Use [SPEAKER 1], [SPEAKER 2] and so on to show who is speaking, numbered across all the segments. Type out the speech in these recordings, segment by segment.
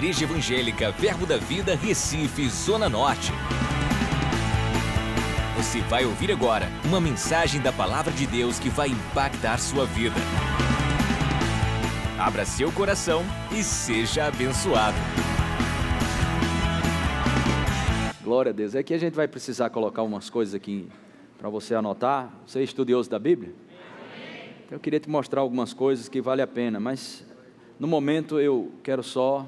[SPEAKER 1] Igreja Evangélica Verbo da Vida, Recife, Zona Norte. Você vai ouvir agora uma mensagem da Palavra de Deus que vai impactar sua vida. Abra seu coração e seja abençoado.
[SPEAKER 2] Glória a Deus. É que a gente vai precisar colocar umas coisas aqui para você anotar. Você é estudioso da Bíblia? Eu queria te mostrar algumas coisas que vale a pena, mas no momento eu quero só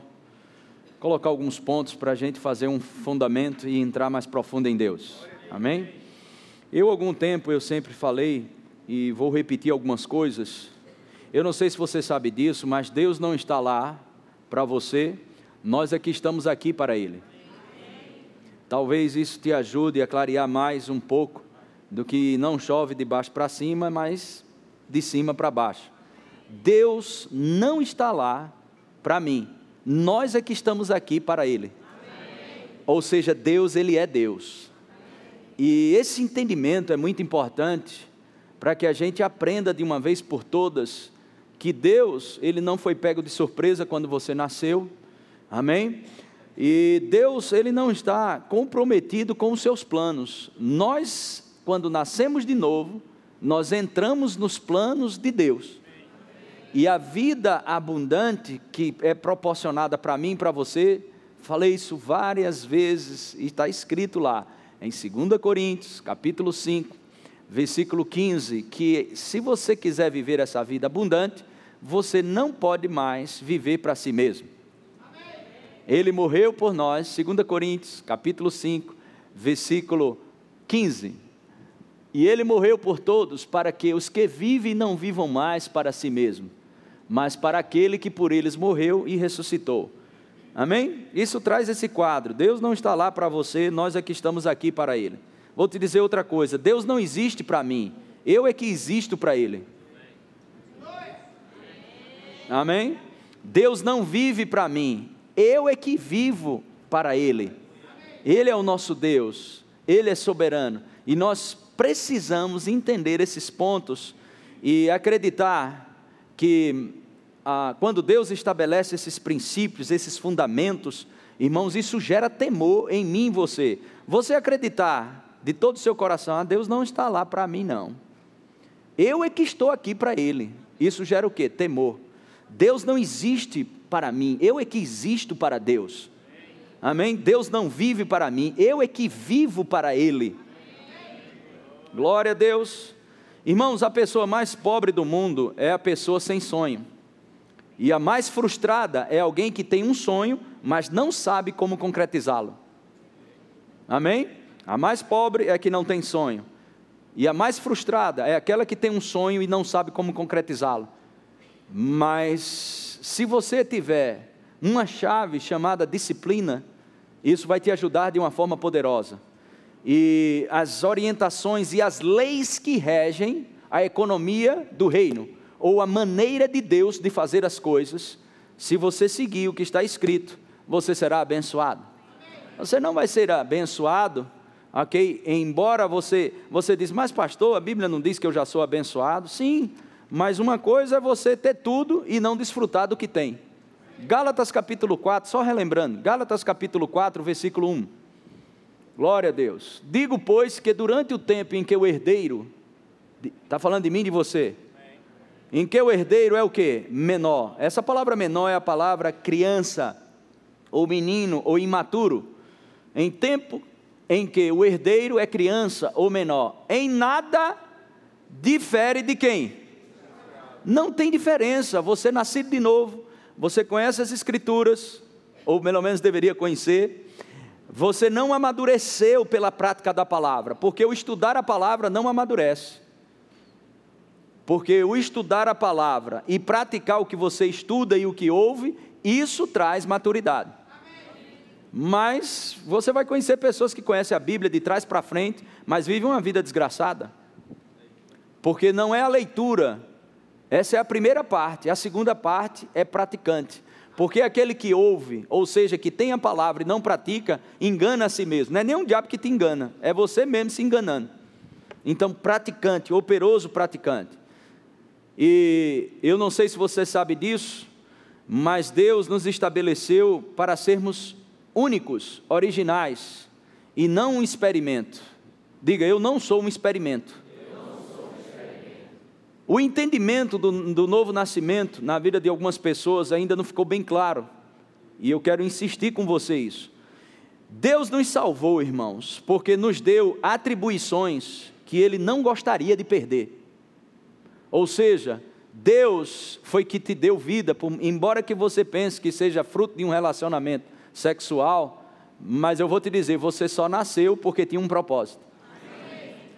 [SPEAKER 2] colocar alguns pontos para a gente fazer um fundamento e entrar mais profundo em Deus. Amém? Eu, algum tempo, eu sempre falei, e vou repetir algumas coisas. Eu não sei se você sabe disso, mas Deus não está lá para você, nós aqui estamos aqui para Ele. Talvez isso te ajude a clarear mais um pouco do que não chove de baixo para cima, mas de cima para baixo. Deus não está lá para mim, nós é que estamos aqui para Ele. Amém. Ou seja, Deus, Ele é Deus. E esse entendimento é muito importante para que a gente aprenda de uma vez por todas que Deus, Ele não foi pego de surpresa quando você nasceu, amém? E Deus, Ele não está comprometido com os seus planos. Nós, quando nascemos de novo, nós entramos nos planos de Deus. E a vida abundante que é proporcionada para mim e para você, falei isso várias vezes e está escrito lá em 2 Coríntios, capítulo 5, versículo 15, que se você quiser viver essa vida abundante, você não pode mais viver para si mesmo. Ele morreu por nós, 2 Coríntios, capítulo 5, versículo 15. E ele morreu por todos para que os que vivem não vivam mais para si mesmos mas para aquele que por eles morreu e ressuscitou. Amém? Isso traz esse quadro. Deus não está lá para você, nós é que estamos aqui para Ele. Vou te dizer outra coisa: Deus não existe para mim, eu é que existo para Ele. Amém? Deus não vive para mim, eu é que vivo para Ele. Ele é o nosso Deus, Ele é soberano e nós precisamos entender esses pontos e acreditar que ah, quando Deus estabelece esses princípios, esses fundamentos, irmãos, isso gera temor em mim e você. Você acreditar de todo o seu coração, ah, Deus não está lá para mim, não. Eu é que estou aqui para Ele. Isso gera o que? Temor. Deus não existe para mim, eu é que existo para Deus. Amém? Deus não vive para mim, eu é que vivo para Ele. Glória a Deus. Irmãos, a pessoa mais pobre do mundo é a pessoa sem sonho. E a mais frustrada é alguém que tem um sonho, mas não sabe como concretizá-lo. Amém? A mais pobre é a que não tem sonho. E a mais frustrada é aquela que tem um sonho e não sabe como concretizá-lo. Mas se você tiver uma chave chamada disciplina, isso vai te ajudar de uma forma poderosa. E as orientações e as leis que regem a economia do reino ou a maneira de Deus de fazer as coisas, se você seguir o que está escrito, você será abençoado. Você não vai ser abençoado, ok? Embora você, você diz, mas pastor, a Bíblia não diz que eu já sou abençoado? Sim, mas uma coisa é você ter tudo e não desfrutar do que tem. Gálatas capítulo 4, só relembrando, Gálatas capítulo 4, versículo 1. Glória a Deus. Digo, pois, que durante o tempo em que o herdeiro, está falando de mim e de você, em que o herdeiro é o que? Menor. Essa palavra menor é a palavra criança, ou menino, ou imaturo. Em tempo em que o herdeiro é criança ou menor, em nada difere de quem? Não tem diferença. Você é nascido de novo, você conhece as escrituras, ou pelo menos deveria conhecer. Você não amadureceu pela prática da palavra, porque o estudar a palavra não amadurece. Porque o estudar a palavra e praticar o que você estuda e o que ouve, isso traz maturidade. Mas você vai conhecer pessoas que conhecem a Bíblia de trás para frente, mas vivem uma vida desgraçada. Porque não é a leitura, essa é a primeira parte, a segunda parte é praticante. Porque aquele que ouve, ou seja, que tem a palavra e não pratica, engana a si mesmo. Não é nem um diabo que te engana, é você mesmo se enganando. Então, praticante, operoso praticante. E eu não sei se você sabe disso, mas Deus nos estabeleceu para sermos únicos, originais, e não um experimento. Diga, eu não sou um experimento. O entendimento do, do novo nascimento na vida de algumas pessoas ainda não ficou bem claro, e eu quero insistir com você isso. Deus nos salvou, irmãos, porque nos deu atribuições que Ele não gostaria de perder. Ou seja, Deus foi que te deu vida, embora que você pense que seja fruto de um relacionamento sexual, mas eu vou te dizer, você só nasceu porque tinha um propósito.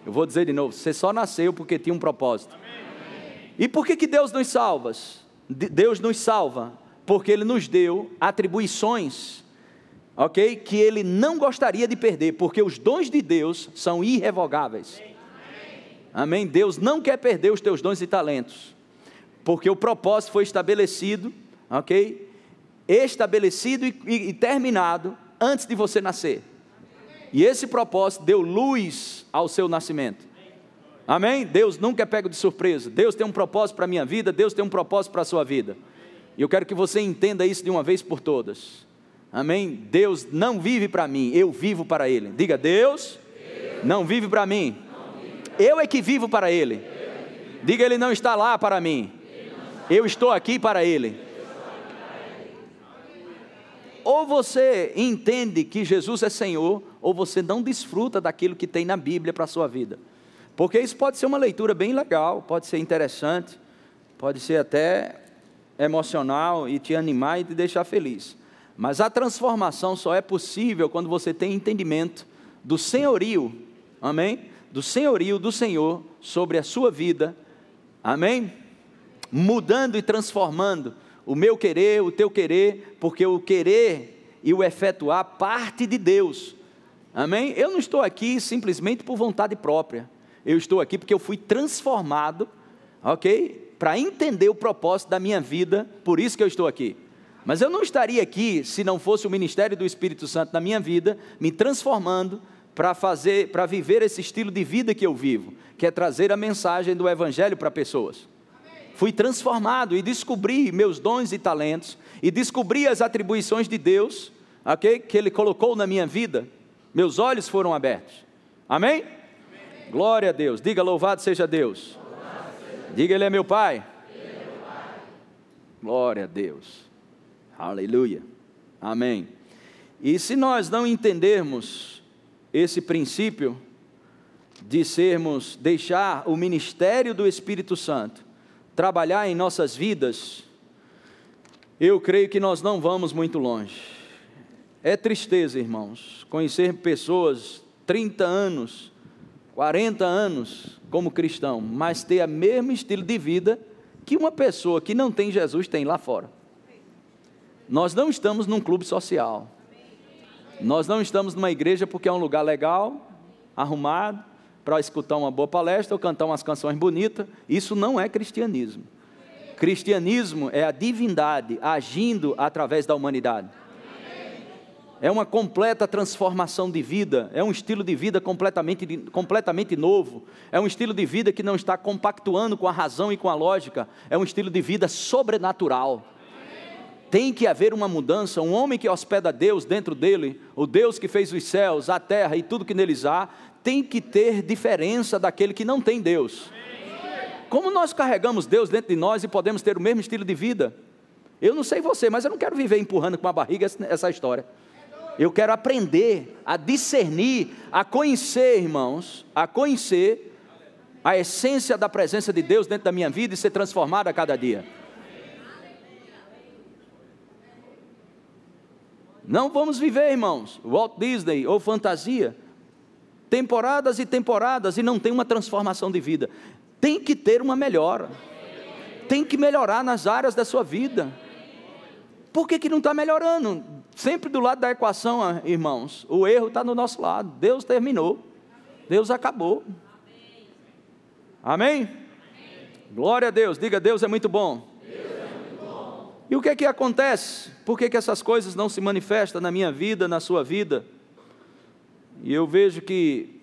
[SPEAKER 2] Eu vou dizer de novo, você só nasceu porque tinha um propósito. E por que, que Deus nos salva? Deus nos salva porque Ele nos deu atribuições, ok? Que Ele não gostaria de perder, porque os dons de Deus são irrevogáveis. Amém? Deus não quer perder os teus dons e talentos, porque o propósito foi estabelecido, ok? Estabelecido e, e, e terminado antes de você nascer. E esse propósito deu luz ao seu nascimento. Amém? Deus nunca é pego de surpresa. Deus tem um propósito para a minha vida, Deus tem um propósito para a sua vida. E eu quero que você entenda isso de uma vez por todas. Amém? Deus não vive para mim, eu vivo para Ele. Diga, Deus, Deus. não vive para mim, eu é que vivo para Ele. Diga, Ele não está lá para mim, eu estou aqui para Ele. Ou você entende que Jesus é Senhor, ou você não desfruta daquilo que tem na Bíblia para a sua vida. Porque isso pode ser uma leitura bem legal, pode ser interessante, pode ser até emocional e te animar e te deixar feliz. Mas a transformação só é possível quando você tem entendimento do senhorio, amém? Do senhorio do Senhor sobre a sua vida, amém? Mudando e transformando o meu querer, o teu querer, porque o querer e o efetuar parte de Deus, amém? Eu não estou aqui simplesmente por vontade própria, eu estou aqui porque eu fui transformado, ok? Para entender o propósito da minha vida, por isso que eu estou aqui. Mas eu não estaria aqui se não fosse o ministério do Espírito Santo na minha vida, me transformando para fazer, para viver esse estilo de vida que eu vivo, que é trazer a mensagem do Evangelho para pessoas. Fui transformado e descobri meus dons e talentos, e descobri as atribuições de Deus, ok? Que Ele colocou na minha vida. Meus olhos foram abertos. Amém? Glória a Deus. Diga louvado seja Deus. Diga Ele é meu Pai. Glória a Deus. Aleluia. Amém. E se nós não entendermos esse princípio de sermos, deixar o ministério do Espírito Santo trabalhar em nossas vidas, eu creio que nós não vamos muito longe. É tristeza, irmãos, conhecer pessoas 30 anos 40 anos como cristão, mas ter o mesmo estilo de vida que uma pessoa que não tem Jesus tem lá fora. Nós não estamos num clube social. Nós não estamos numa igreja porque é um lugar legal, arrumado, para escutar uma boa palestra ou cantar umas canções bonitas. Isso não é cristianismo. Cristianismo é a divindade agindo através da humanidade é uma completa transformação de vida, é um estilo de vida completamente, completamente novo, é um estilo de vida que não está compactuando com a razão e com a lógica, é um estilo de vida sobrenatural. Tem que haver uma mudança. Um homem que hospeda Deus dentro dele, o Deus que fez os céus, a terra e tudo que neles há, tem que ter diferença daquele que não tem Deus. Como nós carregamos Deus dentro de nós e podemos ter o mesmo estilo de vida? Eu não sei você, mas eu não quero viver empurrando com a barriga essa história. Eu quero aprender a discernir, a conhecer, irmãos, a conhecer a essência da presença de Deus dentro da minha vida e ser transformado a cada dia. Não vamos viver, irmãos, Walt Disney ou fantasia, temporadas e temporadas e não tem uma transformação de vida. Tem que ter uma melhora. Tem que melhorar nas áreas da sua vida. Por que, que não está melhorando? Sempre do lado da equação, ah, irmãos, o erro está no nosso lado. Deus terminou. Deus acabou. Amém? Glória a Deus. Diga, Deus é muito bom. É muito bom. E o que é que acontece? Por que, que essas coisas não se manifestam na minha vida, na sua vida? E eu vejo que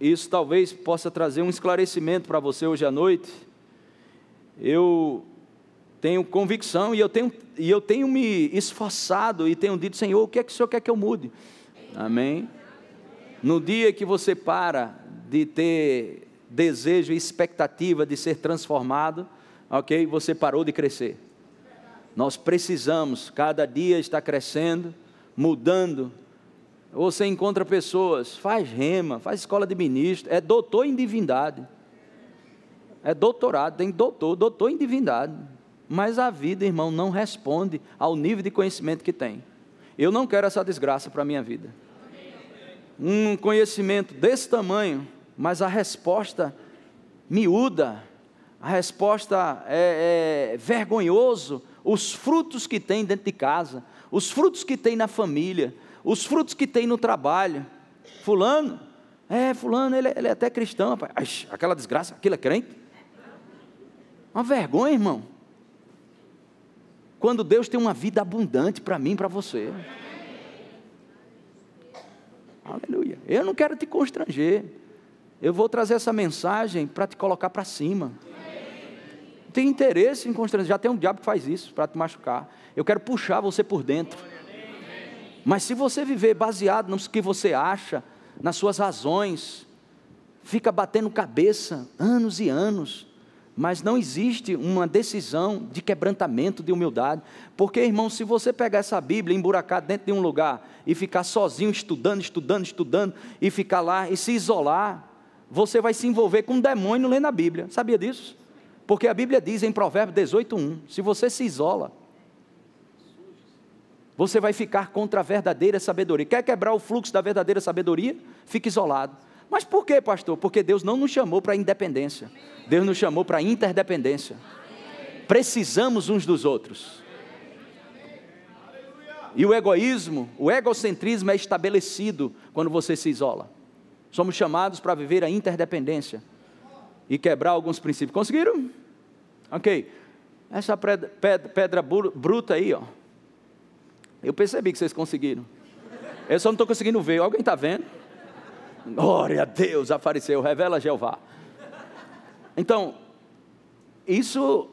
[SPEAKER 2] isso talvez possa trazer um esclarecimento para você hoje à noite. Eu tenho convicção e eu tenho, e eu tenho me esforçado e tenho dito, Senhor, o que é que o Senhor quer que eu mude? Amém? No dia que você para de ter desejo e expectativa de ser transformado, ok? Você parou de crescer. Nós precisamos, cada dia estar crescendo, mudando. Você encontra pessoas, faz rema, faz escola de ministro, é doutor em divindade. É doutorado, tem doutor, doutor em divindade. Mas a vida, irmão, não responde ao nível de conhecimento que tem. Eu não quero essa desgraça para a minha vida. Um conhecimento desse tamanho, mas a resposta miúda, a resposta é, é vergonhoso, os frutos que tem dentro de casa, os frutos que tem na família, os frutos que tem no trabalho. Fulano, é, fulano, ele, ele é até cristão, rapaz. Ai, aquela desgraça, aquilo é crente. Uma vergonha, irmão. Quando Deus tem uma vida abundante para mim, para você. Aleluia. Eu não quero te constranger. Eu vou trazer essa mensagem para te colocar para cima. Tem interesse em constranger. Já tem um diabo que faz isso para te machucar. Eu quero puxar você por dentro. Mas se você viver baseado no que você acha, nas suas razões, fica batendo cabeça anos e anos, mas não existe uma decisão de quebrantamento, de humildade. Porque, irmão, se você pegar essa Bíblia, emburacar dentro de um lugar e ficar sozinho estudando, estudando, estudando, e ficar lá e se isolar, você vai se envolver com um demônio lendo a Bíblia. Sabia disso? Porque a Bíblia diz em Provérbios 18:1, se você se isola, você vai ficar contra a verdadeira sabedoria. Quer quebrar o fluxo da verdadeira sabedoria? Fique isolado. Mas por quê, pastor? Porque Deus não nos chamou para independência. Deus nos chamou para interdependência. Precisamos uns dos outros. E o egoísmo, o egocentrismo é estabelecido quando você se isola. Somos chamados para viver a interdependência e quebrar alguns princípios. Conseguiram? Ok. Essa pedra, pedra bruta aí, ó. Eu percebi que vocês conseguiram. Eu só não estou conseguindo ver. Alguém está vendo? Glória a Deus, apareceu. Revela Jeová. Então, isso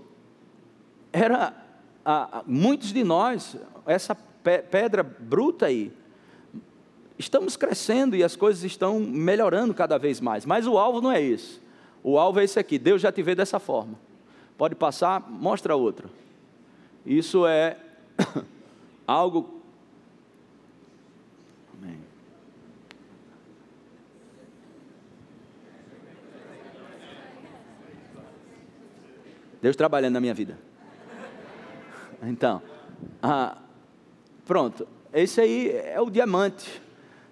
[SPEAKER 2] era. muitos de nós, essa pedra bruta aí, estamos crescendo e as coisas estão melhorando cada vez mais. Mas o alvo não é esse. O alvo é esse aqui. Deus já te vê dessa forma. Pode passar, mostra outra. Isso é algo. Deus trabalhando na minha vida. Então, ah, pronto. Esse aí é o diamante.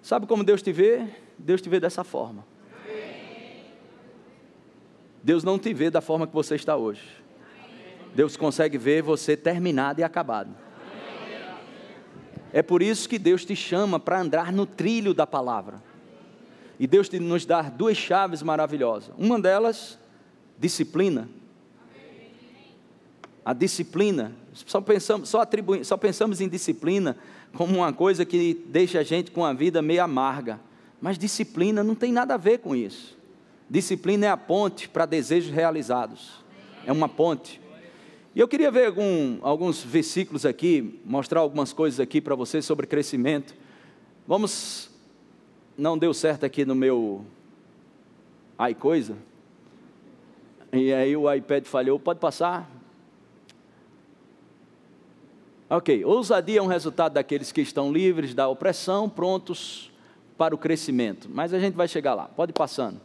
[SPEAKER 2] Sabe como Deus te vê? Deus te vê dessa forma. Deus não te vê da forma que você está hoje. Deus consegue ver você terminado e acabado. É por isso que Deus te chama para andar no trilho da palavra. E Deus te, nos dá duas chaves maravilhosas. Uma delas, disciplina. A disciplina, só pensamos, só, só pensamos em disciplina como uma coisa que deixa a gente com a vida meio amarga. Mas disciplina não tem nada a ver com isso. Disciplina é a ponte para desejos realizados. É uma ponte. E eu queria ver algum, alguns versículos aqui, mostrar algumas coisas aqui para você sobre crescimento. Vamos. Não deu certo aqui no meu iCoisa. E aí o iPad falhou. Pode passar? Ok, ousadia é um resultado daqueles que estão livres da opressão, prontos para o crescimento. Mas a gente vai chegar lá, pode ir passando.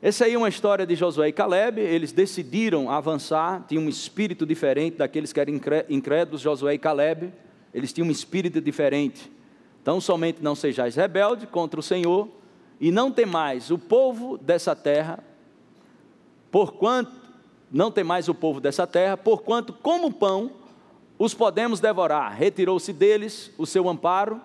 [SPEAKER 2] Essa aí é uma história de Josué e Caleb, eles decidiram avançar, tinham um espírito diferente daqueles que eram incrédulos, Josué e Caleb, eles tinham um espírito diferente. Então, somente não sejais rebelde contra o Senhor, e não temais o povo dessa terra, porquanto, não temais o povo dessa terra, porquanto como pão os podemos devorar. Retirou-se deles o seu amparo.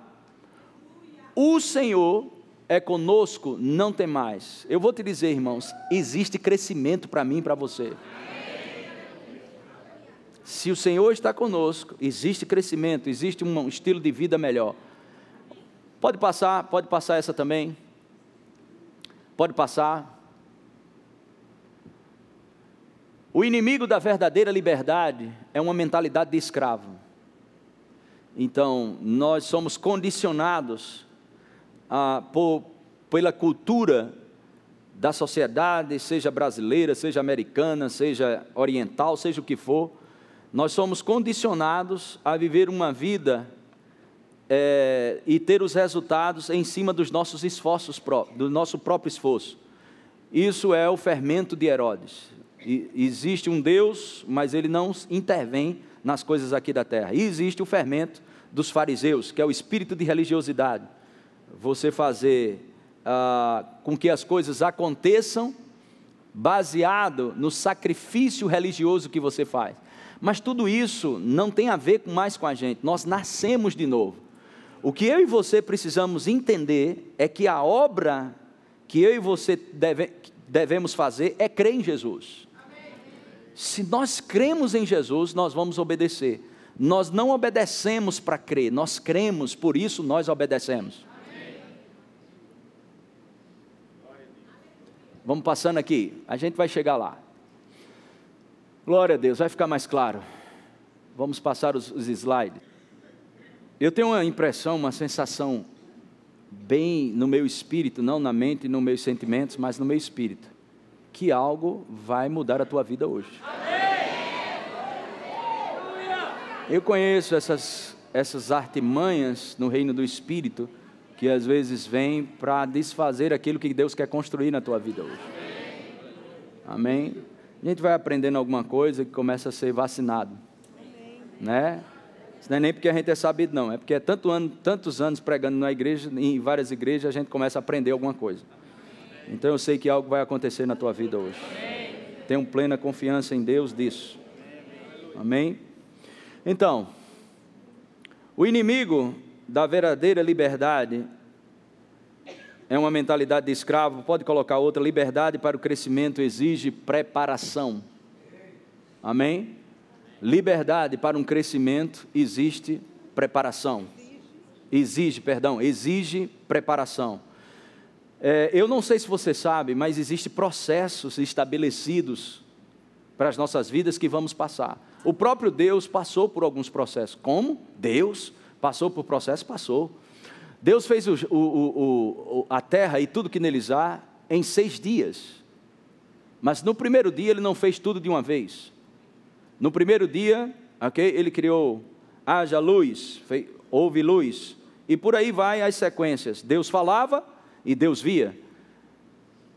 [SPEAKER 2] O Senhor é conosco, não tem mais. Eu vou te dizer, irmãos, existe crescimento para mim e para você. Se o Senhor está conosco, existe crescimento, existe um estilo de vida melhor. Pode passar, pode passar essa também. Pode passar. O inimigo da verdadeira liberdade é uma mentalidade de escravo. Então, nós somos condicionados ah, por, pela cultura da sociedade, seja brasileira, seja americana, seja oriental, seja o que for, nós somos condicionados a viver uma vida é, e ter os resultados em cima dos nossos esforços, do nosso próprio esforço. Isso é o fermento de Herodes. Existe um Deus, mas ele não intervém nas coisas aqui da terra. E existe o fermento dos fariseus, que é o espírito de religiosidade. Você fazer ah, com que as coisas aconteçam baseado no sacrifício religioso que você faz. Mas tudo isso não tem a ver mais com a gente. Nós nascemos de novo. O que eu e você precisamos entender é que a obra que eu e você deve, devemos fazer é crer em Jesus. Se nós cremos em Jesus, nós vamos obedecer. Nós não obedecemos para crer, nós cremos, por isso nós obedecemos. Vamos passando aqui, a gente vai chegar lá. Glória a Deus, vai ficar mais claro. Vamos passar os, os slides. Eu tenho uma impressão, uma sensação bem no meu espírito, não na mente e nos meus sentimentos, mas no meu espírito, que algo vai mudar a tua vida hoje. Eu conheço essas, essas artimanhas no reino do espírito que às vezes vêm para desfazer aquilo que Deus quer construir na tua vida hoje. Amém? A gente vai aprendendo alguma coisa que começa a ser vacinado, né? Isso não é nem porque a gente é sabido, não. É porque é tanto ano, tantos anos pregando na igreja, em várias igrejas, a gente começa a aprender alguma coisa. Então eu sei que algo vai acontecer na tua vida hoje. Tenho plena confiança em Deus disso. Amém? Então, o inimigo da verdadeira liberdade é uma mentalidade de escravo. Pode colocar outra: liberdade para o crescimento exige preparação. Amém? Liberdade para um crescimento existe preparação. Exige, perdão, exige preparação. É, eu não sei se você sabe, mas existem processos estabelecidos para as nossas vidas que vamos passar. O próprio Deus passou por alguns processos. Como? Deus passou por processos? Passou. Deus fez o, o, o, a terra e tudo que neles há em seis dias. Mas no primeiro dia ele não fez tudo de uma vez. No primeiro dia, ok, ele criou, haja luz, fez, houve luz, e por aí vai as sequências. Deus falava e Deus via.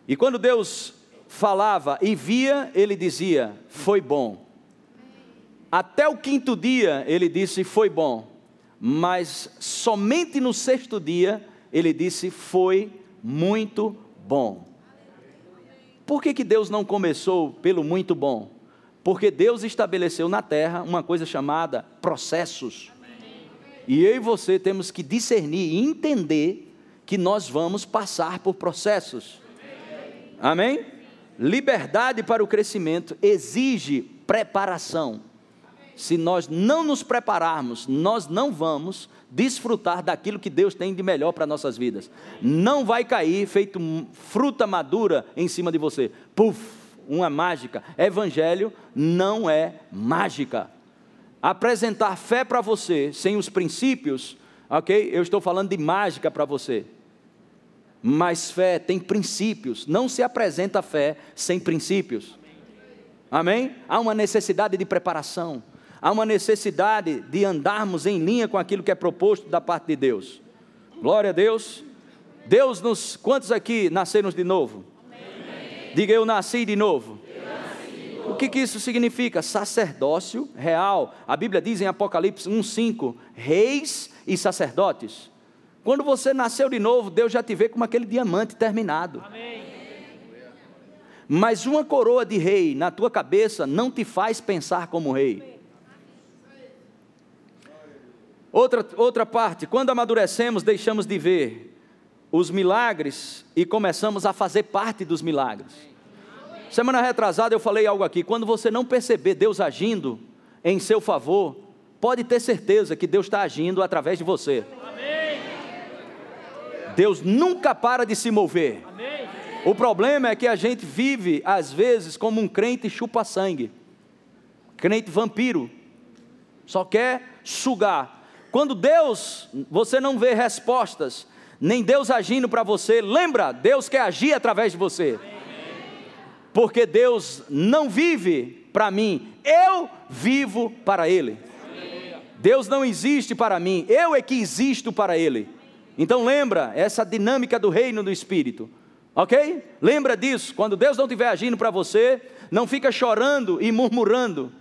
[SPEAKER 2] E quando Deus falava e via, ele dizia: Foi bom. Até o quinto dia ele disse: Foi bom. Mas somente no sexto dia ele disse: Foi muito bom. Por que, que Deus não começou pelo muito bom? Porque Deus estabeleceu na terra uma coisa chamada processos. E eu e você temos que discernir e entender que nós vamos passar por processos. Amém? Liberdade para o crescimento exige preparação. Se nós não nos prepararmos, nós não vamos desfrutar daquilo que Deus tem de melhor para nossas vidas. Não vai cair feito fruta madura em cima de você. Puf! uma mágica. Evangelho não é mágica. Apresentar fé para você sem os princípios, ok? Eu estou falando de mágica para você. Mas fé tem princípios. Não se apresenta fé sem princípios. Amém? Há uma necessidade de preparação. Há uma necessidade de andarmos em linha com aquilo que é proposto da parte de Deus. Glória a Deus. Deus nos. Quantos aqui nasceram de novo? Diga eu nasci de novo. O que, que isso significa? Sacerdócio real. A Bíblia diz em Apocalipse 1,5: reis e sacerdotes. Quando você nasceu de novo, Deus já te vê como aquele diamante terminado. Amém. Mas uma coroa de rei na tua cabeça não te faz pensar como rei. Outra, outra parte, quando amadurecemos, deixamos de ver os milagres e começamos a fazer parte dos milagres. Semana retrasada eu falei algo aqui. Quando você não perceber Deus agindo em seu favor, pode ter certeza que Deus está agindo através de você. Deus nunca para de se mover. O problema é que a gente vive, às vezes, como um crente chupa-sangue, crente vampiro, só quer sugar. Quando Deus, você não vê respostas, nem Deus agindo para você, lembra, Deus quer agir através de você. Porque Deus não vive para mim, eu vivo para Ele. Deus não existe para mim, eu é que existo para Ele. Então lembra essa dinâmica do reino do Espírito. Ok? Lembra disso. Quando Deus não estiver agindo para você, não fica chorando e murmurando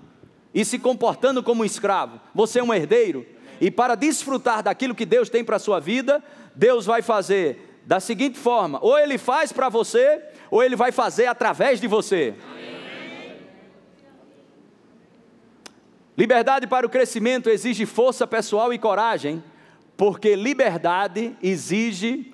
[SPEAKER 2] e se comportando como um escravo. Você é um herdeiro. E para desfrutar daquilo que Deus tem para a sua vida, Deus vai fazer da seguinte forma: ou Ele faz para você, ou Ele vai fazer através de você. Liberdade para o crescimento exige força pessoal e coragem, porque liberdade exige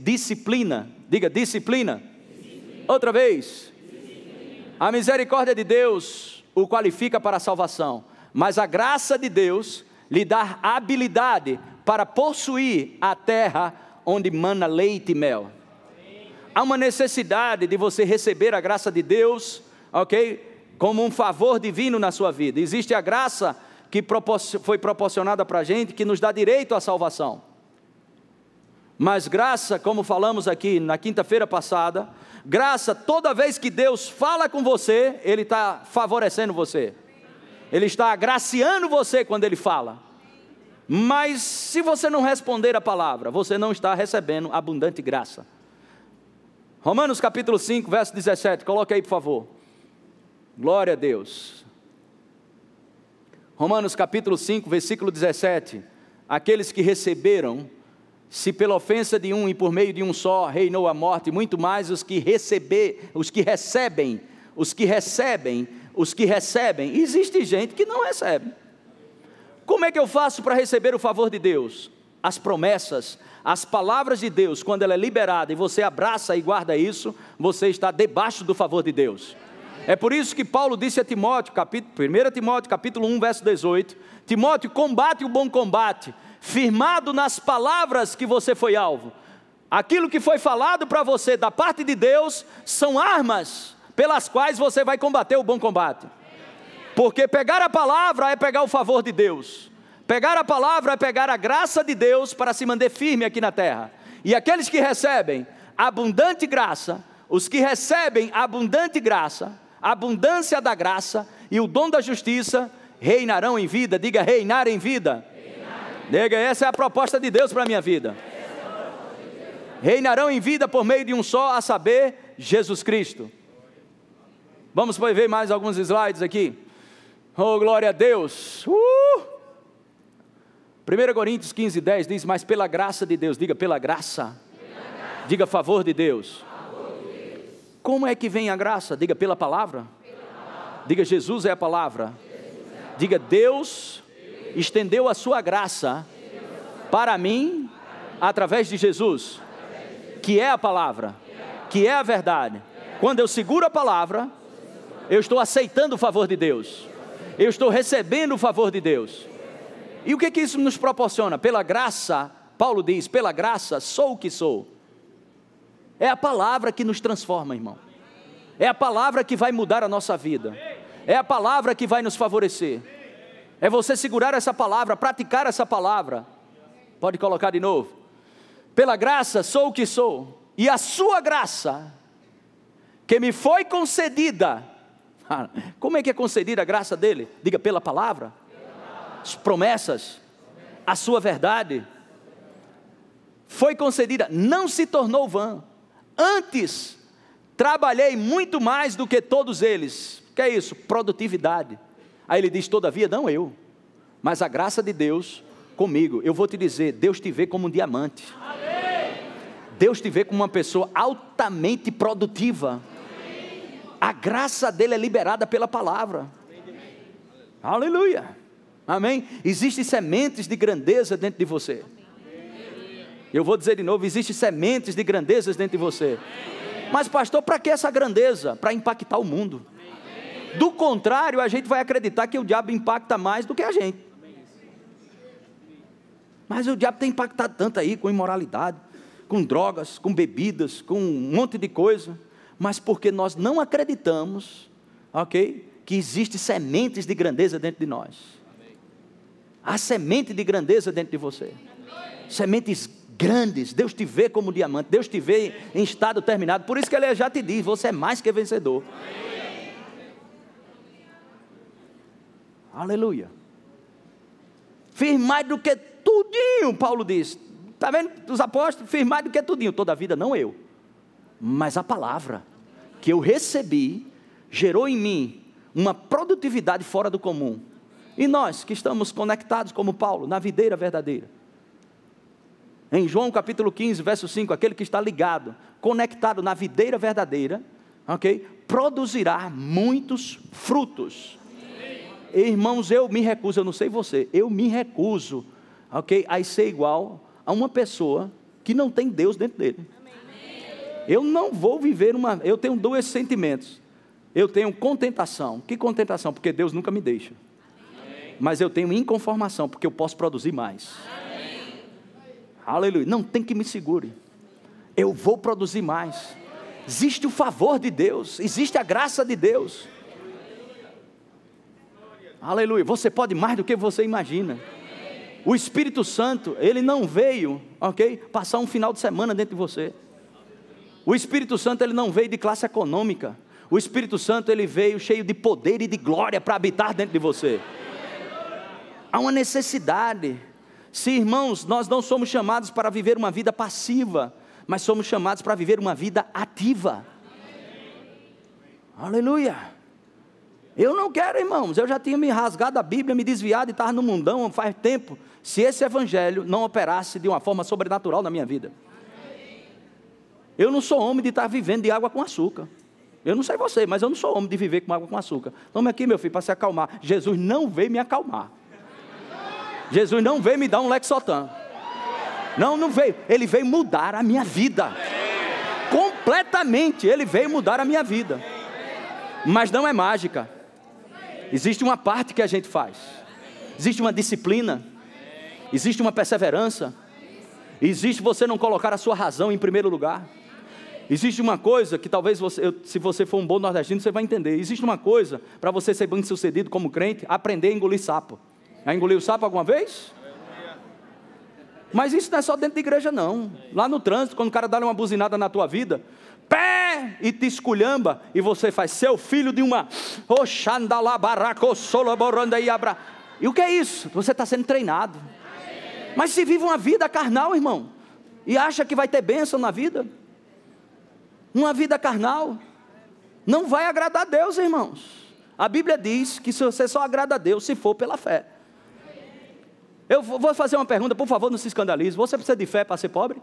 [SPEAKER 2] disciplina. Diga disciplina. disciplina. Outra vez. Disciplina. A misericórdia de Deus o qualifica para a salvação, mas a graça de Deus lhe dá habilidade para possuir a terra onde mana leite e mel. Há uma necessidade de você receber a graça de Deus, ok? Como um favor divino na sua vida. Existe a graça que foi proporcionada para a gente, que nos dá direito à salvação. Mas graça, como falamos aqui na quinta-feira passada, graça, toda vez que Deus fala com você, Ele está favorecendo você, Ele está agraciando você quando Ele fala. Mas se você não responder a palavra, você não está recebendo abundante graça. Romanos capítulo 5, verso 17, coloque aí por favor. Glória a Deus. Romanos capítulo 5, versículo 17. Aqueles que receberam se pela ofensa de um e por meio de um só reinou a morte, muito mais os que receber, os que recebem, os que recebem, os que recebem. Existe gente que não recebe. Como é que eu faço para receber o favor de Deus? As promessas, as palavras de Deus, quando ela é liberada e você abraça e guarda isso, você está debaixo do favor de Deus. É por isso que Paulo disse a Timóteo, capítulo, 1 Timóteo, capítulo 1, verso 18: Timóteo, combate o bom combate, firmado nas palavras que você foi alvo. Aquilo que foi falado para você da parte de Deus são armas pelas quais você vai combater o bom combate. Porque pegar a palavra é pegar o favor de Deus. Pegar a palavra é pegar a graça de Deus para se manter firme aqui na terra. E aqueles que recebem abundante graça, os que recebem abundante graça, abundância da graça e o dom da justiça, reinarão em vida. Diga reinar em vida. Nega, essa é a proposta de Deus para a minha vida. Reinarão em vida por meio de um só, a saber, Jesus Cristo. Vamos ver mais alguns slides aqui. Oh, glória a Deus. Uh! 1 Coríntios 15, 10 diz: Mas pela graça de Deus, diga pela graça, pela graça. diga favor de Deus. favor de Deus. Como é que vem a graça? Diga pela palavra. Pela palavra. Diga Jesus é a palavra. É a palavra. Diga Deus estendeu a sua graça para mim através de Jesus, que é a palavra, que é a verdade. Quando eu seguro a palavra, eu estou aceitando o favor de Deus, eu estou recebendo o favor de Deus. E o que, que isso nos proporciona? Pela graça, Paulo diz: pela graça sou o que sou. É a palavra que nos transforma, irmão. É a palavra que vai mudar a nossa vida. É a palavra que vai nos favorecer. É você segurar essa palavra, praticar essa palavra. Pode colocar de novo. Pela graça sou o que sou, e a sua graça, que me foi concedida. Como é que é concedida a graça dele? Diga pela palavra, as promessas, a sua verdade. Foi concedida, não se tornou vã. Antes, trabalhei muito mais do que todos eles. Que é isso? Produtividade. Aí ele diz: Todavia, não eu, mas a graça de Deus comigo. Eu vou te dizer: Deus te vê como um diamante. Deus te vê como uma pessoa altamente produtiva. A graça dele é liberada pela palavra. Aleluia. Amém? Existem sementes de grandeza dentro de você. Eu vou dizer de novo: existem sementes de grandezas dentro de você. Mas, pastor, para que essa grandeza? Para impactar o mundo. Do contrário, a gente vai acreditar que o diabo impacta mais do que a gente. Mas o diabo tem impactado tanto aí com imoralidade, com drogas, com bebidas, com um monte de coisa, mas porque nós não acreditamos, ok? Que existe sementes de grandeza dentro de nós. Há semente de grandeza dentro de você. Sementes grandes. Deus te vê como diamante. Deus te vê em estado terminado. Por isso que Ele já te diz: você é mais que vencedor. Aleluia. Fiz mais do que tudinho, Paulo diz. Está vendo? Os apóstolos, fiz mais do que tudinho. Toda a vida, não eu. Mas a palavra que eu recebi gerou em mim uma produtividade fora do comum. E nós que estamos conectados como Paulo, na videira verdadeira. Em João capítulo 15, verso 5, aquele que está ligado, conectado na videira verdadeira, ok? Produzirá muitos frutos. Irmãos, eu me recuso, eu não sei você, eu me recuso, ok? A ser igual a uma pessoa que não tem Deus dentro dele. Eu não vou viver uma. Eu tenho dois sentimentos. Eu tenho contentação. Que contentação? Porque Deus nunca me deixa. Mas eu tenho inconformação, porque eu posso produzir mais. Aleluia. Não tem que me segure. Eu vou produzir mais. Existe o favor de Deus, existe a graça de Deus. Aleluia. Você pode mais do que você imagina. O Espírito Santo, ele não veio, ok? Passar um final de semana dentro de você. O Espírito Santo, ele não veio de classe econômica. O Espírito Santo, ele veio cheio de poder e de glória para habitar dentro de você. Há uma necessidade. Se irmãos, nós não somos chamados para viver uma vida passiva, mas somos chamados para viver uma vida ativa. Aleluia. Eu não quero, irmãos. Eu já tinha me rasgado a Bíblia, me desviado e estava no mundão faz tempo. Se esse evangelho não operasse de uma forma sobrenatural na minha vida. Eu não sou homem de estar vivendo de água com açúcar. Eu não sei você, mas eu não sou homem de viver com água com açúcar. Tome aqui, meu filho, para se acalmar. Jesus não veio me acalmar. Jesus não veio me dar um Lexotan. Não, não veio. Ele veio mudar a minha vida. Completamente. Ele veio mudar a minha vida. Mas não é mágica. Existe uma parte que a gente faz. Existe uma disciplina. Existe uma perseverança. Existe você não colocar a sua razão em primeiro lugar. Existe uma coisa que talvez você, se você for um bom nordestino, você vai entender. Existe uma coisa para você ser bem sucedido como crente, aprender a engolir sapo. Já engoliu o sapo alguma vez? Mas isso não é só dentro da igreja, não. Lá no trânsito, quando o cara dá uma buzinada na tua vida, pé e te esculhamba, e você faz seu filho de uma. E o que é isso? Você está sendo treinado. Mas se vive uma vida carnal, irmão, e acha que vai ter bênção na vida, uma vida carnal, não vai agradar a Deus, irmãos. A Bíblia diz que você só agrada a Deus se for pela fé. Eu vou fazer uma pergunta, por favor, não se escandalize. Você precisa de fé para ser pobre?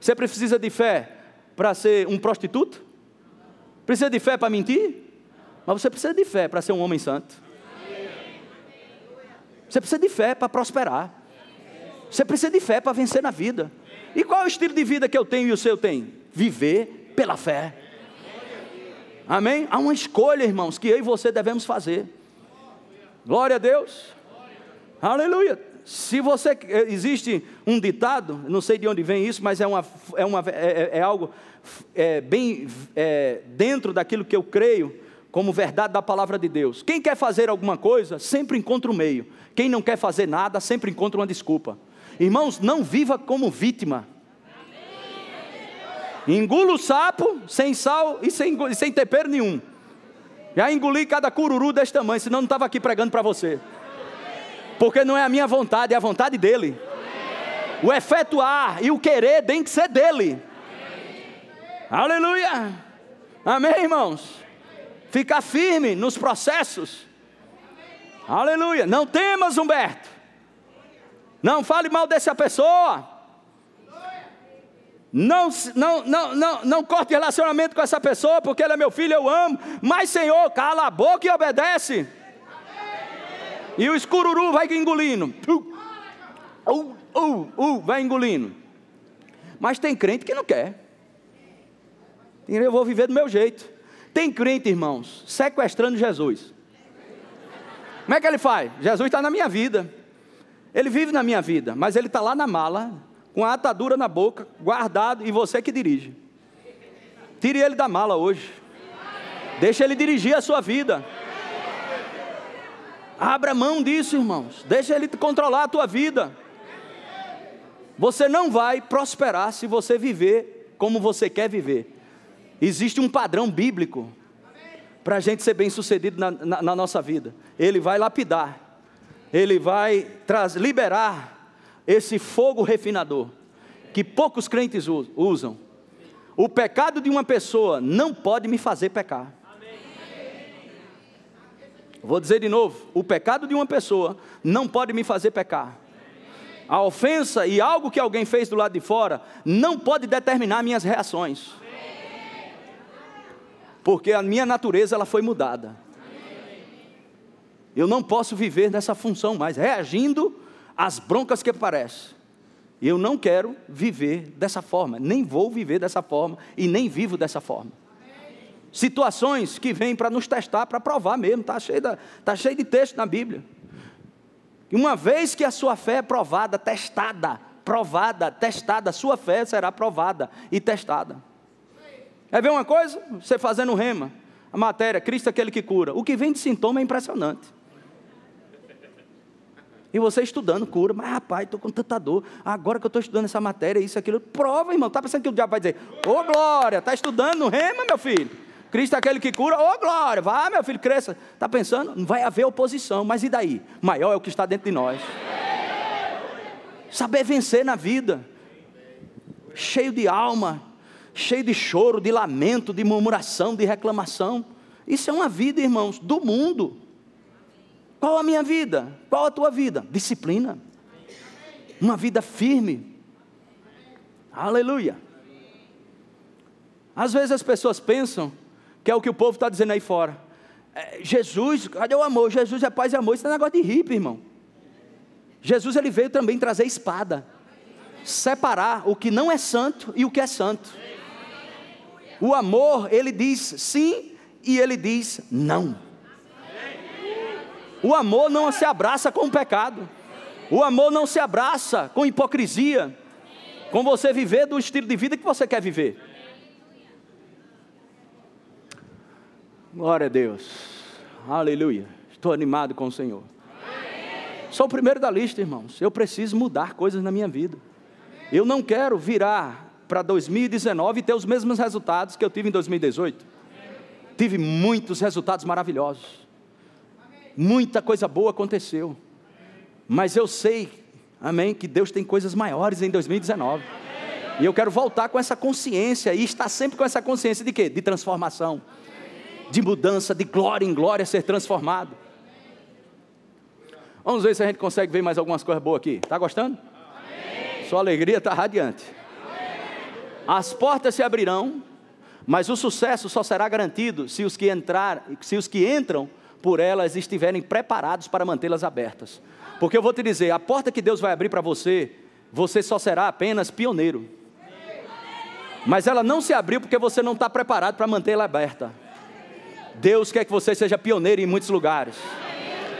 [SPEAKER 2] Você precisa de fé para ser um prostituto? Precisa de fé para mentir? Mas você precisa de fé para ser um homem santo. Você precisa de fé para prosperar. Você precisa de fé para vencer na vida. E qual é o estilo de vida que eu tenho e o seu tem? Viver pela fé. Amém? Há uma escolha, irmãos, que eu e você devemos fazer. Glória a Deus. Aleluia. Se você existe um ditado, não sei de onde vem isso, mas é, uma, é, uma, é, é, é algo é, bem é, dentro daquilo que eu creio como verdade da palavra de Deus. Quem quer fazer alguma coisa sempre encontra um meio. Quem não quer fazer nada sempre encontra uma desculpa. Irmãos, não viva como vítima. Engula o sapo sem sal e sem, sem tempero nenhum. Já engoli cada cururu desse tamanho, senão não estava aqui pregando para você. Porque não é a minha vontade, é a vontade dele. O efetuar e o querer tem que ser dele. Aleluia. Amém, irmãos? Ficar firme nos processos. Aleluia. Não temas, Humberto. Não fale mal dessa pessoa. Não, não, não, não, não corte relacionamento com essa pessoa, porque ele é meu filho, eu amo. Mas, Senhor, cala a boca e obedece. E o escururu vai engolindo. Uh, uh, uh, vai engolindo. Mas tem crente que não quer. Eu vou viver do meu jeito. Tem crente, irmãos, sequestrando Jesus. Como é que ele faz? Jesus está na minha vida. Ele vive na minha vida, mas ele está lá na mala, com a atadura na boca, guardado, e você que dirige. Tire ele da mala hoje. Deixa ele dirigir a sua vida. Abra mão disso, irmãos. Deixa ele controlar a tua vida. Você não vai prosperar se você viver como você quer viver. Existe um padrão bíblico para a gente ser bem sucedido na, na, na, nossa vida. Ele vai lapidar, ele vai traz, liberar esse fogo refinador que poucos crentes usam. O pecado de uma pessoa não pode me fazer pecar. Vou dizer de novo: o pecado de uma pessoa não pode me fazer pecar. A ofensa e algo que alguém fez do lado de fora não pode determinar minhas reações. Porque a minha natureza ela foi mudada. Eu não posso viver nessa função mais, reagindo às broncas que aparecem. Eu não quero viver dessa forma, nem vou viver dessa forma e nem vivo dessa forma. Situações que vêm para nos testar, para provar mesmo, está cheio, tá cheio de texto na Bíblia. E uma vez que a sua fé é provada, testada, provada, testada, sua fé será provada e testada. É ver uma coisa? Você fazendo rema, a matéria, Cristo é aquele que cura. O que vem de sintoma é impressionante. E você estudando cura, mas rapaz, estou com tanta dor. Agora que eu estou estudando essa matéria, isso, aquilo. Prova, irmão. Está pensando que o diabo vai dizer: Ô oh, glória, está estudando rema, meu filho? Cristo é aquele que cura, ô oh, glória, vai meu filho, cresça. Está pensando? Vai haver oposição, mas e daí? Maior é o que está dentro de nós. Saber vencer na vida, cheio de alma, cheio de choro, de lamento, de murmuração, de reclamação. Isso é uma vida, irmãos, do mundo. Qual a minha vida? Qual a tua vida? Disciplina. Uma vida firme. Aleluia. Às vezes as pessoas pensam que é o que o povo está dizendo aí fora. É, Jesus, cadê o amor? Jesus é paz e amor. Isso é negócio de hippie, irmão. Jesus ele veio também trazer espada, separar o que não é santo e o que é santo. O amor, ele diz sim e ele diz não. O amor não se abraça com o pecado. O amor não se abraça com hipocrisia. Com você viver do estilo de vida que você quer viver. Glória a Deus. Aleluia. Estou animado com o Senhor. Sou o primeiro da lista, irmãos. Eu preciso mudar coisas na minha vida. Eu não quero virar para 2019 e ter os mesmos resultados que eu tive em 2018. Tive muitos resultados maravilhosos. Muita coisa boa aconteceu. Mas eu sei, amém, que Deus tem coisas maiores em 2019. E eu quero voltar com essa consciência e estar sempre com essa consciência de quê? De transformação de mudança, de glória em glória ser transformado. Vamos ver se a gente consegue ver mais algumas coisas boas aqui. Está gostando? Amém. Sua alegria está radiante. Amém. As portas se abrirão, mas o sucesso só será garantido se os que entrar, se os que entram por elas estiverem preparados para mantê-las abertas. Porque eu vou te dizer, a porta que Deus vai abrir para você, você só será apenas pioneiro. Mas ela não se abriu porque você não está preparado para mantê-la aberta. Deus quer que você seja pioneiro em muitos lugares.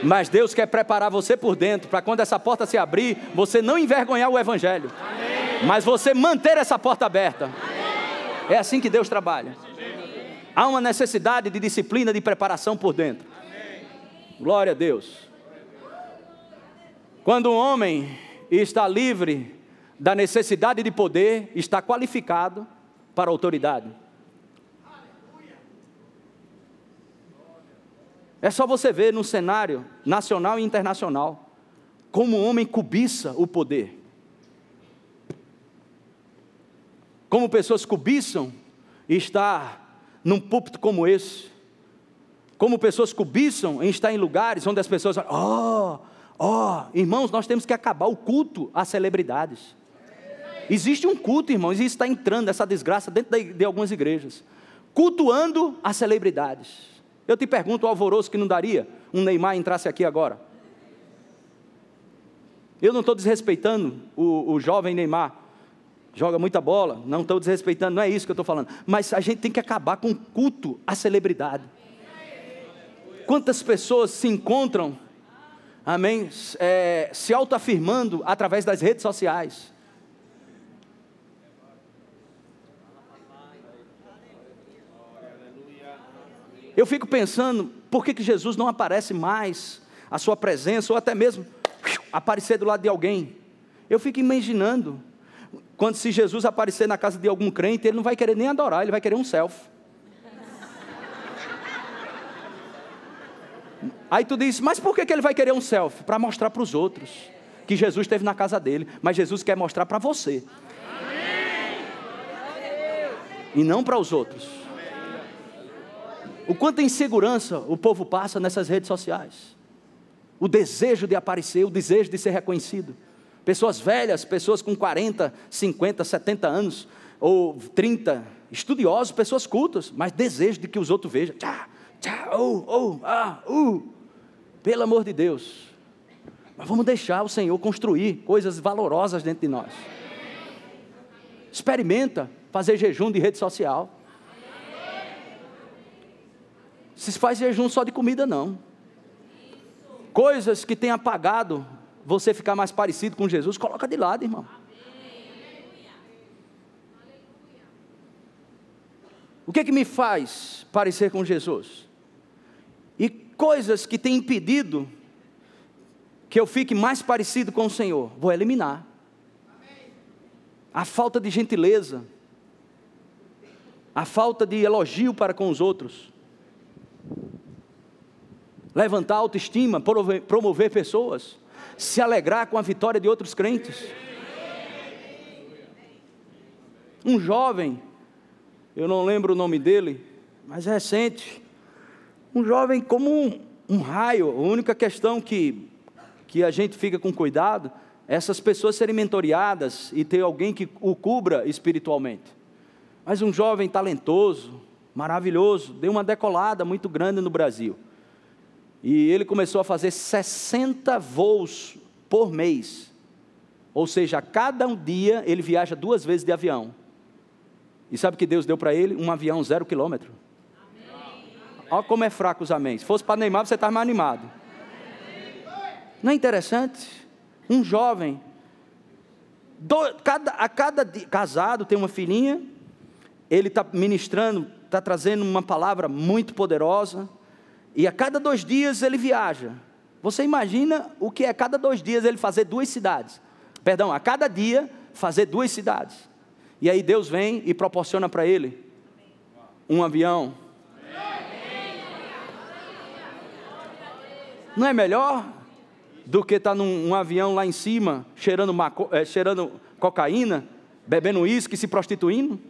[SPEAKER 2] Mas Deus quer preparar você por dentro, para quando essa porta se abrir, você não envergonhar o Evangelho, mas você manter essa porta aberta. É assim que Deus trabalha. Há uma necessidade de disciplina, de preparação por dentro. Glória a Deus. Quando um homem está livre da necessidade de poder, está qualificado para a autoridade. É só você ver no cenário nacional e internacional como o homem cobiça o poder. Como pessoas cobiçam estar num púlpito como esse. Como pessoas cobiçam em estar em lugares onde as pessoas falam, oh, oh, irmãos, nós temos que acabar o culto às celebridades. Existe um culto, irmãos, e está entrando essa desgraça dentro de, de algumas igrejas. Cultuando as celebridades. Eu te pergunto o alvoroço que não daria um Neymar entrasse aqui agora. Eu não estou desrespeitando o, o jovem Neymar, joga muita bola, não estou desrespeitando, não é isso que eu estou falando. Mas a gente tem que acabar com o culto à celebridade. Quantas pessoas se encontram, amém, é, se autoafirmando através das redes sociais. Eu fico pensando, por que, que Jesus não aparece mais? A sua presença, ou até mesmo aparecer do lado de alguém. Eu fico imaginando, quando se Jesus aparecer na casa de algum crente, ele não vai querer nem adorar, ele vai querer um selfie. Aí tu diz, mas por que, que ele vai querer um selfie? Para mostrar para os outros que Jesus esteve na casa dele, mas Jesus quer mostrar para você. E não para os outros. O quanto insegurança o povo passa nessas redes sociais. O desejo de aparecer, o desejo de ser reconhecido. Pessoas velhas, pessoas com 40, 50, 70 anos, ou 30, estudiosos, pessoas cultas, mas desejo de que os outros vejam. Tchá, tchá, oh, oh, ah, uh. Pelo amor de Deus. Mas vamos deixar o Senhor construir coisas valorosas dentro de nós. Experimenta fazer jejum de rede social. Se faz jejum só de comida, não. Coisas que tem apagado você ficar mais parecido com Jesus, coloca de lado, irmão. O que, é que me faz parecer com Jesus? E coisas que têm impedido que eu fique mais parecido com o Senhor, vou eliminar. A falta de gentileza, a falta de elogio para com os outros, levantar a autoestima, promover, pessoas, se alegrar com a vitória de outros crentes. Um jovem, eu não lembro o nome dele, mas é recente, um jovem como um, um raio, a única questão que que a gente fica com cuidado, essas pessoas serem mentoreadas e ter alguém que o cubra espiritualmente. Mas um jovem talentoso, maravilhoso, deu uma decolada muito grande no Brasil. E ele começou a fazer 60 voos por mês. Ou seja, cada um dia ele viaja duas vezes de avião. E sabe o que Deus deu para ele? Um avião zero quilômetro. Olha como é fraco os amém. Se fosse para Neymar, você estava mais animado. Não é interessante? Um jovem, do, cada, a cada dia, casado, tem uma filhinha, ele está ministrando, está trazendo uma palavra muito poderosa, e a cada dois dias ele viaja. Você imagina o que é cada dois dias ele fazer duas cidades? Perdão, a cada dia fazer duas cidades. E aí Deus vem e proporciona para ele um avião. Não é melhor do que estar tá num um avião lá em cima, cheirando, maco, é, cheirando cocaína, bebendo uísque, se prostituindo.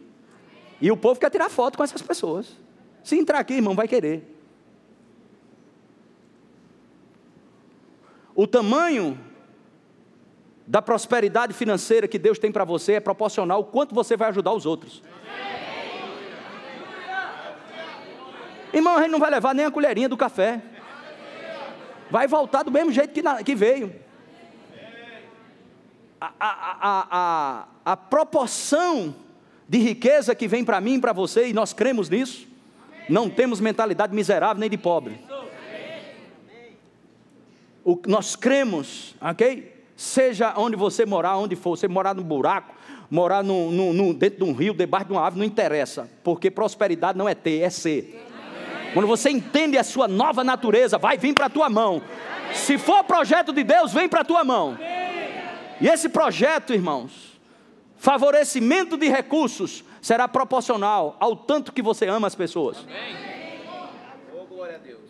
[SPEAKER 2] E o povo quer tirar foto com essas pessoas. Se entrar aqui, irmão, vai querer. O tamanho da prosperidade financeira que Deus tem para você é proporcional ao quanto você vai ajudar os outros. Irmão, a gente não vai levar nem a colherinha do café vai voltar do mesmo jeito que, na, que veio. A, a, a, a, proporção de riqueza que vem para mim e para você, e nós cremos nisso, não temos mentalidade miserável nem de pobre. O, nós cremos, ok? Seja onde você morar, onde for, você morar no buraco, morar dentro de um rio, debaixo de uma árvore, não interessa, porque prosperidade não é ter, é ser. Quando você entende a sua nova natureza, vai vir para a tua mão. Se for projeto de Deus, vem para a tua mão. E esse projeto, irmãos, favorecimento de recursos, será proporcional ao tanto que você ama as pessoas. Amém? Oh, glória a Deus.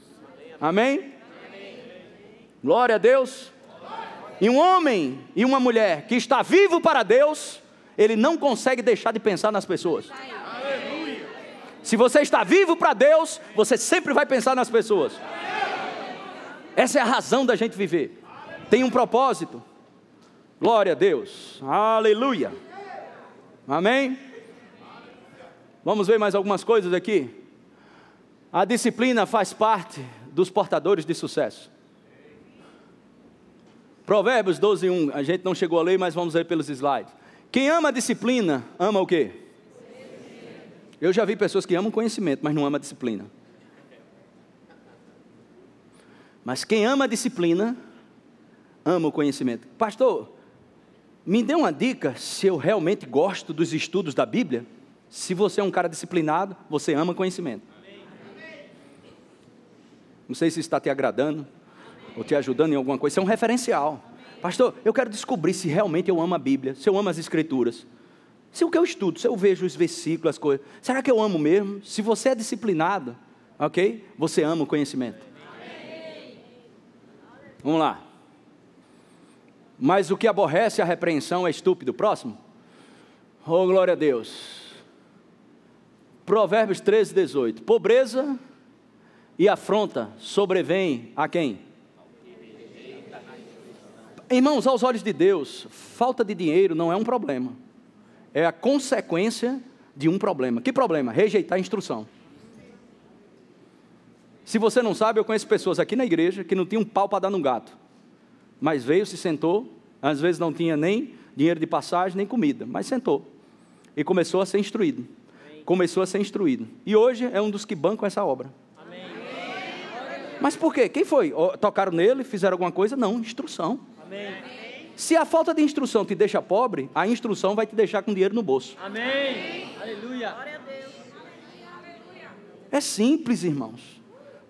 [SPEAKER 2] Amém? Glória a Deus. E um homem e uma mulher que está vivo para Deus, ele não consegue deixar de pensar nas pessoas. Se você está vivo para Deus, você sempre vai pensar nas pessoas. Essa é a razão da gente viver. Tem um propósito. Glória a Deus. Aleluia. Amém? Vamos ver mais algumas coisas aqui. A disciplina faz parte dos portadores de sucesso. Provérbios 12, 1. A gente não chegou a ler, mas vamos ver pelos slides. Quem ama a disciplina, ama o quê? Eu já vi pessoas que amam conhecimento, mas não amam a disciplina. Mas quem ama a disciplina, ama o conhecimento. Pastor, me dê uma dica se eu realmente gosto dos estudos da Bíblia. Se você é um cara disciplinado, você ama conhecimento. Não sei se está te agradando ou te ajudando em alguma coisa. Isso é um referencial. Pastor, eu quero descobrir se realmente eu amo a Bíblia, se eu amo as Escrituras. Se o que eu estudo, se eu vejo os versículos, as coisas, será que eu amo mesmo? Se você é disciplinado, ok? Você ama o conhecimento. Vamos lá. Mas o que aborrece a repreensão é estúpido. Próximo. Oh, glória a Deus. Provérbios 13, 18. Pobreza e afronta sobrevém a quem? Irmãos, aos olhos de Deus, falta de dinheiro não é um problema. É a consequência de um problema. Que problema? Rejeitar a instrução. Se você não sabe, eu conheço pessoas aqui na igreja que não tinham um pau para dar num gato. Mas veio, se sentou, às vezes não tinha nem dinheiro de passagem, nem comida, mas sentou. E começou a ser instruído. Começou a ser instruído. E hoje é um dos que bancam essa obra. Amém. Mas por quê? Quem foi? Tocaram nele, fizeram alguma coisa? Não, instrução. Amém. Se a falta de instrução te deixa pobre, a instrução vai te deixar com dinheiro no bolso. Amém. Aleluia. É simples, irmãos.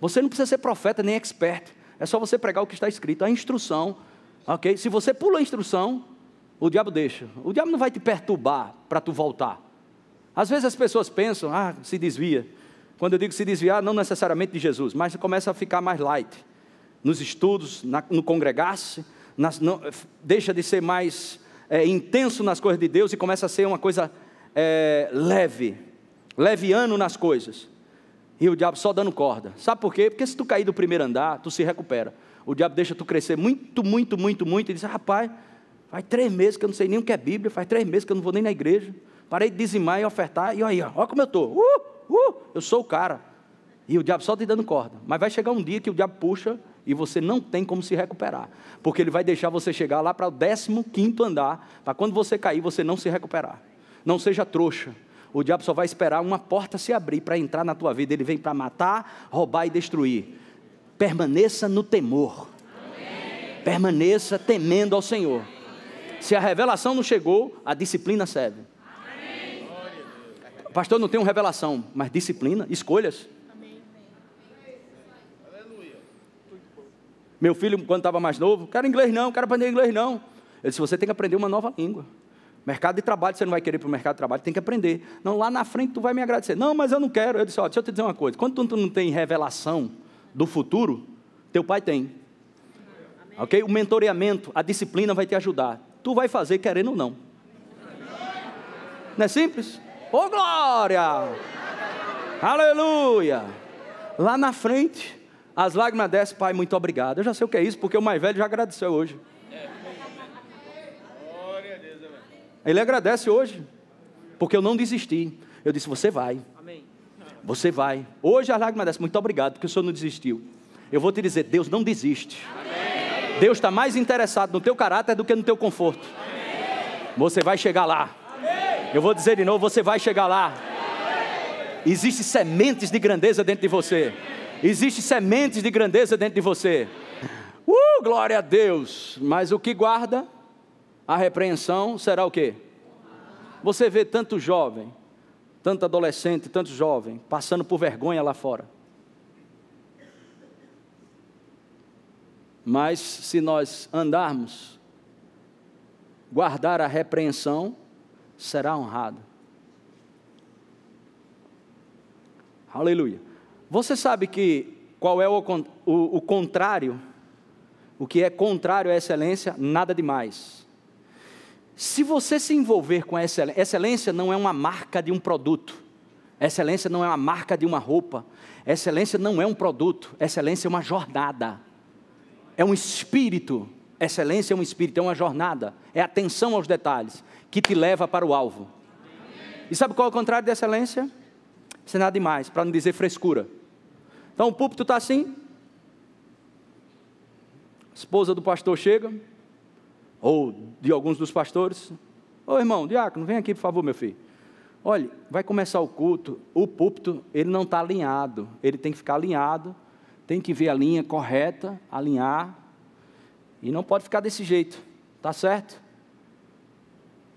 [SPEAKER 2] Você não precisa ser profeta nem expert. É só você pregar o que está escrito, a instrução. Ok? Se você pula a instrução, o diabo deixa. O diabo não vai te perturbar para tu voltar. Às vezes as pessoas pensam, ah, se desvia. Quando eu digo se desviar, não necessariamente de Jesus, mas começa a ficar mais light. Nos estudos, na, no congregar-se, deixa de ser mais é, intenso nas coisas de Deus e começa a ser uma coisa é, leve, leviano nas coisas. E o diabo só dando corda. Sabe por quê? Porque se tu cair do primeiro andar, tu se recupera. O diabo deixa tu crescer muito, muito, muito, muito. E diz: rapaz, faz três meses que eu não sei nem o que é Bíblia, faz três meses que eu não vou nem na igreja. Parei de dizimar e ofertar. E aí, olha como eu estou. Uh, uh, eu sou o cara. E o diabo só te dando corda. Mas vai chegar um dia que o diabo puxa e você não tem como se recuperar. Porque ele vai deixar você chegar lá para o 15 andar, para quando você cair, você não se recuperar. Não seja trouxa. O diabo só vai esperar uma porta se abrir para entrar na tua vida. Ele vem para matar, roubar e destruir. Permaneça no temor. Amém. Permaneça temendo ao Senhor. Se a revelação não chegou, a disciplina serve. Amém. Pastor, não uma revelação, mas disciplina, escolhas. Meu filho, quando estava mais novo, quero inglês não, quero aprender inglês não. Ele disse: você tem que aprender uma nova língua. Mercado de trabalho, você não vai querer para o mercado de trabalho, tem que aprender. Não, lá na frente tu vai me agradecer. Não, mas eu não quero. Eu disse, ó, deixa eu te dizer uma coisa. Quando tu não tem revelação do futuro, teu pai tem. Amém. Ok? O mentoreamento, a disciplina vai te ajudar. Tu vai fazer querendo ou não. Não é simples? Ô oh, glória! Aleluia! Lá na frente, as lágrimas descem, pai, muito obrigado. Eu já sei o que é isso, porque o mais velho já agradeceu hoje. Ele agradece hoje, porque eu não desisti. Eu disse: Você vai. Amém. Você vai. Hoje a lágrima desce. Muito obrigado, porque o senhor não desistiu. Eu vou te dizer: Deus não desiste. Amém. Deus está mais interessado no teu caráter do que no teu conforto. Amém. Você vai chegar lá. Eu vou dizer de novo: Você vai chegar lá. Existem sementes de grandeza dentro de você. Existem sementes de grandeza dentro de você. Uh, glória a Deus. Mas o que guarda a repreensão será o quê? Você vê tanto jovem, tanto adolescente, tanto jovem, passando por vergonha lá fora. Mas se nós andarmos, guardar a repreensão, será honrado. Aleluia. Você sabe que qual é o, o, o contrário? O que é contrário à excelência? Nada demais. Se você se envolver com excelência, excelência não é uma marca de um produto, excelência não é uma marca de uma roupa, excelência não é um produto, excelência é uma jornada, é um espírito, excelência é um espírito, é uma jornada, é atenção aos detalhes que te leva para o alvo. E sabe qual é o contrário de excelência? Isso é nada demais, para não dizer frescura. Então o púlpito está assim, a esposa do pastor chega, ou de alguns dos pastores. Ô irmão, diácono, vem aqui por favor, meu filho. Olha, vai começar o culto, o púlpito, ele não está alinhado, ele tem que ficar alinhado, tem que ver a linha correta, alinhar, e não pode ficar desse jeito, tá certo?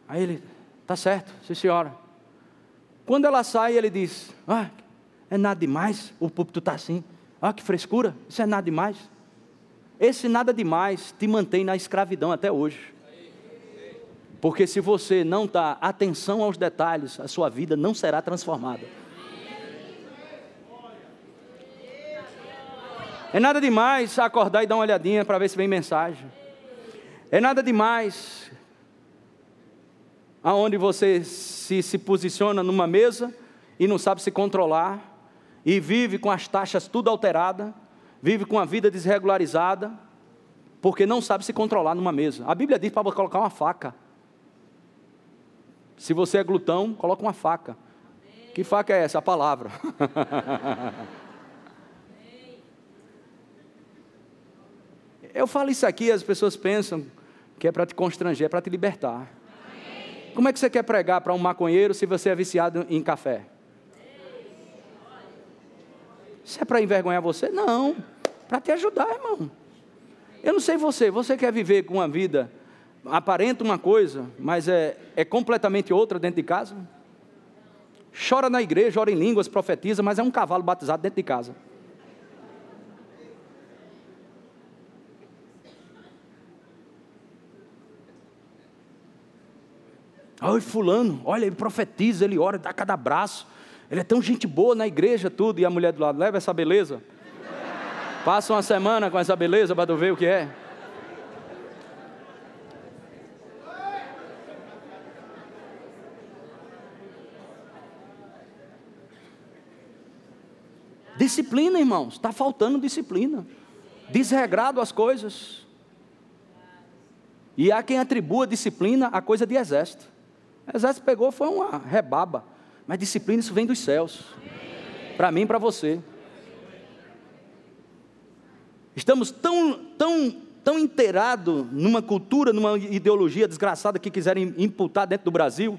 [SPEAKER 2] Aí ele, tá certo, sim senhora. Quando ela sai, ele diz, ah, é nada demais, o púlpito está assim. Ah, que frescura, isso é nada demais. Esse nada demais te mantém na escravidão até hoje. Porque se você não dá atenção aos detalhes, a sua vida não será transformada. É nada demais acordar e dar uma olhadinha para ver se vem mensagem. É nada demais aonde você se, se posiciona numa mesa e não sabe se controlar e vive com as taxas tudo alterada, vive com a vida desregularizada, porque não sabe se controlar numa mesa. A Bíblia diz para colocar uma faca. Se você é glutão, coloca uma faca. Que faca é essa? A palavra. Eu falo isso aqui, as pessoas pensam que é para te constranger, é para te libertar. Como é que você quer pregar para um maconheiro se você é viciado em café? Isso é para envergonhar você? Não, para te ajudar, irmão. Eu não sei você, você quer viver com uma vida aparenta uma coisa, mas é, é completamente outra dentro de casa. Chora na igreja, ora em línguas, profetiza, mas é um cavalo batizado dentro de casa. Oi, fulano, olha, ele profetiza, ele ora, dá cada abraço. Ele é tão gente boa na igreja, tudo. E a mulher do lado, leva essa beleza. Passa uma semana com essa beleza para tu ver o que é. Disciplina, irmãos, está faltando disciplina. Desregrado as coisas. E há quem atribua disciplina a coisa de exército. O exército pegou, foi uma rebaba. Mas disciplina, isso vem dos céus. Para mim e para você. Estamos tão, tão, tão inteirados numa cultura, numa ideologia desgraçada que quiserem imputar dentro do Brasil.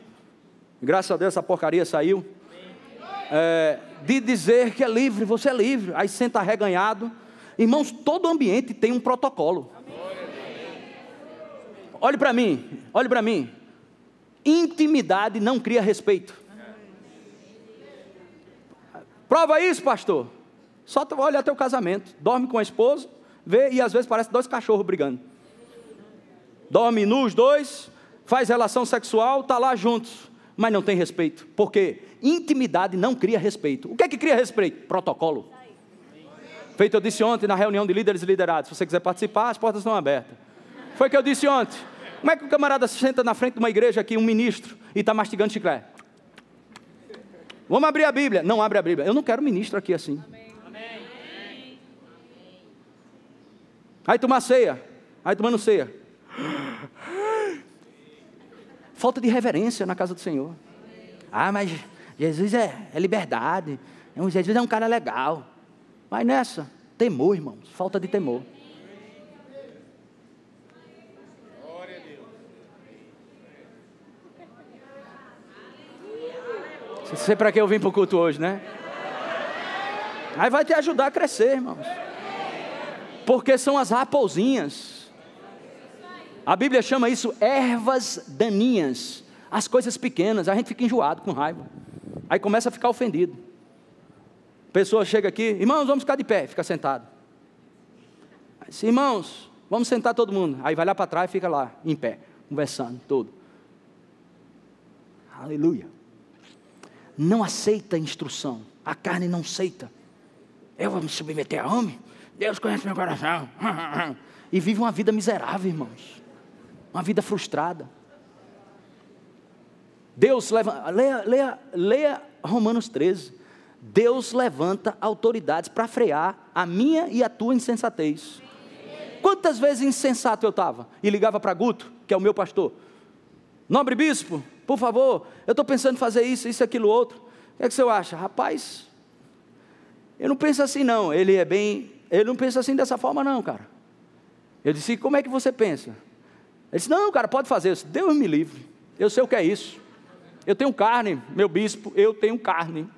[SPEAKER 2] Graças a Deus essa porcaria saiu é, de dizer que é livre, você é livre, aí senta reganhado. Irmãos, todo ambiente tem um protocolo. Olhe para mim, olhe para mim. Intimidade não cria respeito. Prova isso, pastor. Só olha teu casamento. Dorme com a esposa, vê e às vezes parece dois cachorros brigando. Dorme nu os dois, faz relação sexual, tá lá juntos, mas não tem respeito. Por quê? Intimidade não cria respeito. O que é que cria respeito? Protocolo. Feito eu disse ontem na reunião de líderes e liderados. Se você quiser participar, as portas estão abertas. Foi o que eu disse ontem. Como é que o camarada senta na frente de uma igreja aqui, um ministro, e está mastigando chiclete? Vamos abrir a Bíblia. Não abre a Bíblia. Eu não quero ministro aqui assim. Aí tomar ceia. Aí tomando ceia. Falta de reverência na casa do Senhor. Ah, mas Jesus é, é liberdade. Jesus é um cara legal. Mas nessa, temor, irmãos, falta de temor. Você sei para que eu vim para o culto hoje, né? Aí vai te ajudar a crescer, irmãos. Porque são as raposinhas. A Bíblia chama isso ervas daninhas. As coisas pequenas, a gente fica enjoado com raiva. Aí começa a ficar ofendido. Pessoa chega aqui, irmãos, vamos ficar de pé, fica sentado. Irmãos, vamos sentar todo mundo. Aí vai lá para trás e fica lá, em pé, conversando, todo. Aleluia. Não aceita instrução. A carne não aceita. Eu vou me submeter a homem? Deus conhece meu coração. E vive uma vida miserável, irmãos. Uma vida frustrada. Deus leva, leia, leia, leia Romanos 13. Deus levanta autoridades para frear a minha e a tua insensatez. Quantas vezes insensato eu estava? E ligava para Guto, que é o meu pastor. Nobre bispo, por favor, eu estou pensando em fazer isso, isso, aquilo, outro. O que, é que você acha? Rapaz, eu não penso assim não. Ele é bem. Ele não pensa assim dessa forma, não, cara. Eu disse, como é que você pensa? Ele disse, não, cara, pode fazer isso. Deus me livre. Eu sei o que é isso. Eu tenho carne, meu bispo, eu tenho carne.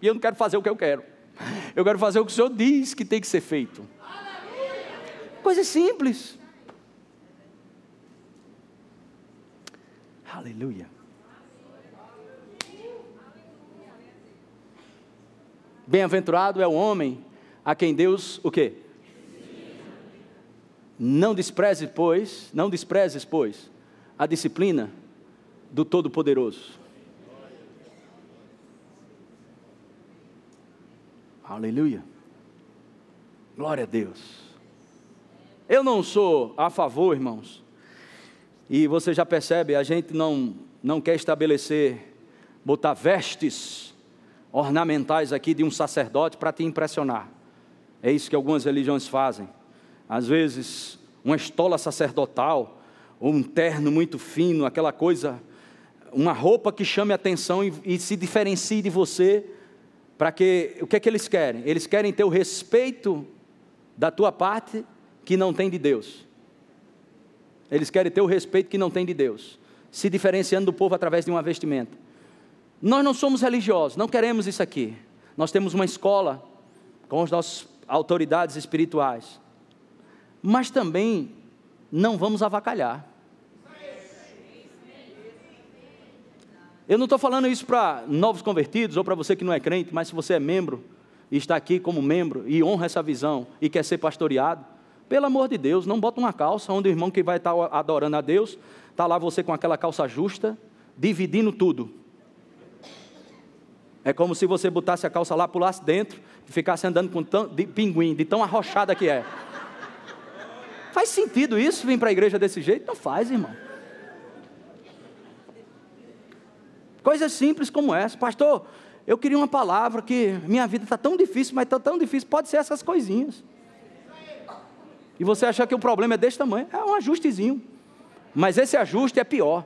[SPEAKER 2] E eu não quero fazer o que eu quero. Eu quero fazer o que o Senhor diz que tem que ser feito. Coisa simples. Aleluia. Bem-aventurado é o homem a quem Deus o quê? Não despreze, pois, não desprezes, pois, a disciplina do Todo-Poderoso. Aleluia. Glória a Deus. Eu não sou a favor, irmãos, e você já percebe, a gente não, não quer estabelecer, botar vestes ornamentais aqui de um sacerdote para te impressionar. É isso que algumas religiões fazem. Às vezes, uma estola sacerdotal, ou um terno muito fino, aquela coisa, uma roupa que chame atenção e, e se diferencie de você, para que, o que é que eles querem? Eles querem ter o respeito da tua parte que não tem de Deus. Eles querem ter o respeito que não tem de Deus, se diferenciando do povo através de uma vestimenta. Nós não somos religiosos, não queremos isso aqui. Nós temos uma escola com as nossas autoridades espirituais. Mas também não vamos avacalhar. Eu não estou falando isso para novos convertidos ou para você que não é crente, mas se você é membro e está aqui como membro e honra essa visão e quer ser pastoreado, pelo amor de Deus, não bota uma calça onde o irmão que vai estar adorando a Deus, está lá você com aquela calça justa, dividindo tudo. É como se você botasse a calça lá, pulasse dentro e ficasse andando com tão, de pinguim, de tão arrochada que é. Faz sentido isso, vir para a igreja desse jeito? Não faz, irmão. Coisas simples como essa. Pastor, eu queria uma palavra que minha vida está tão difícil, mas está tão difícil. Pode ser essas coisinhas. E você achar que o problema é desse tamanho. É um ajustezinho. Mas esse ajuste é pior,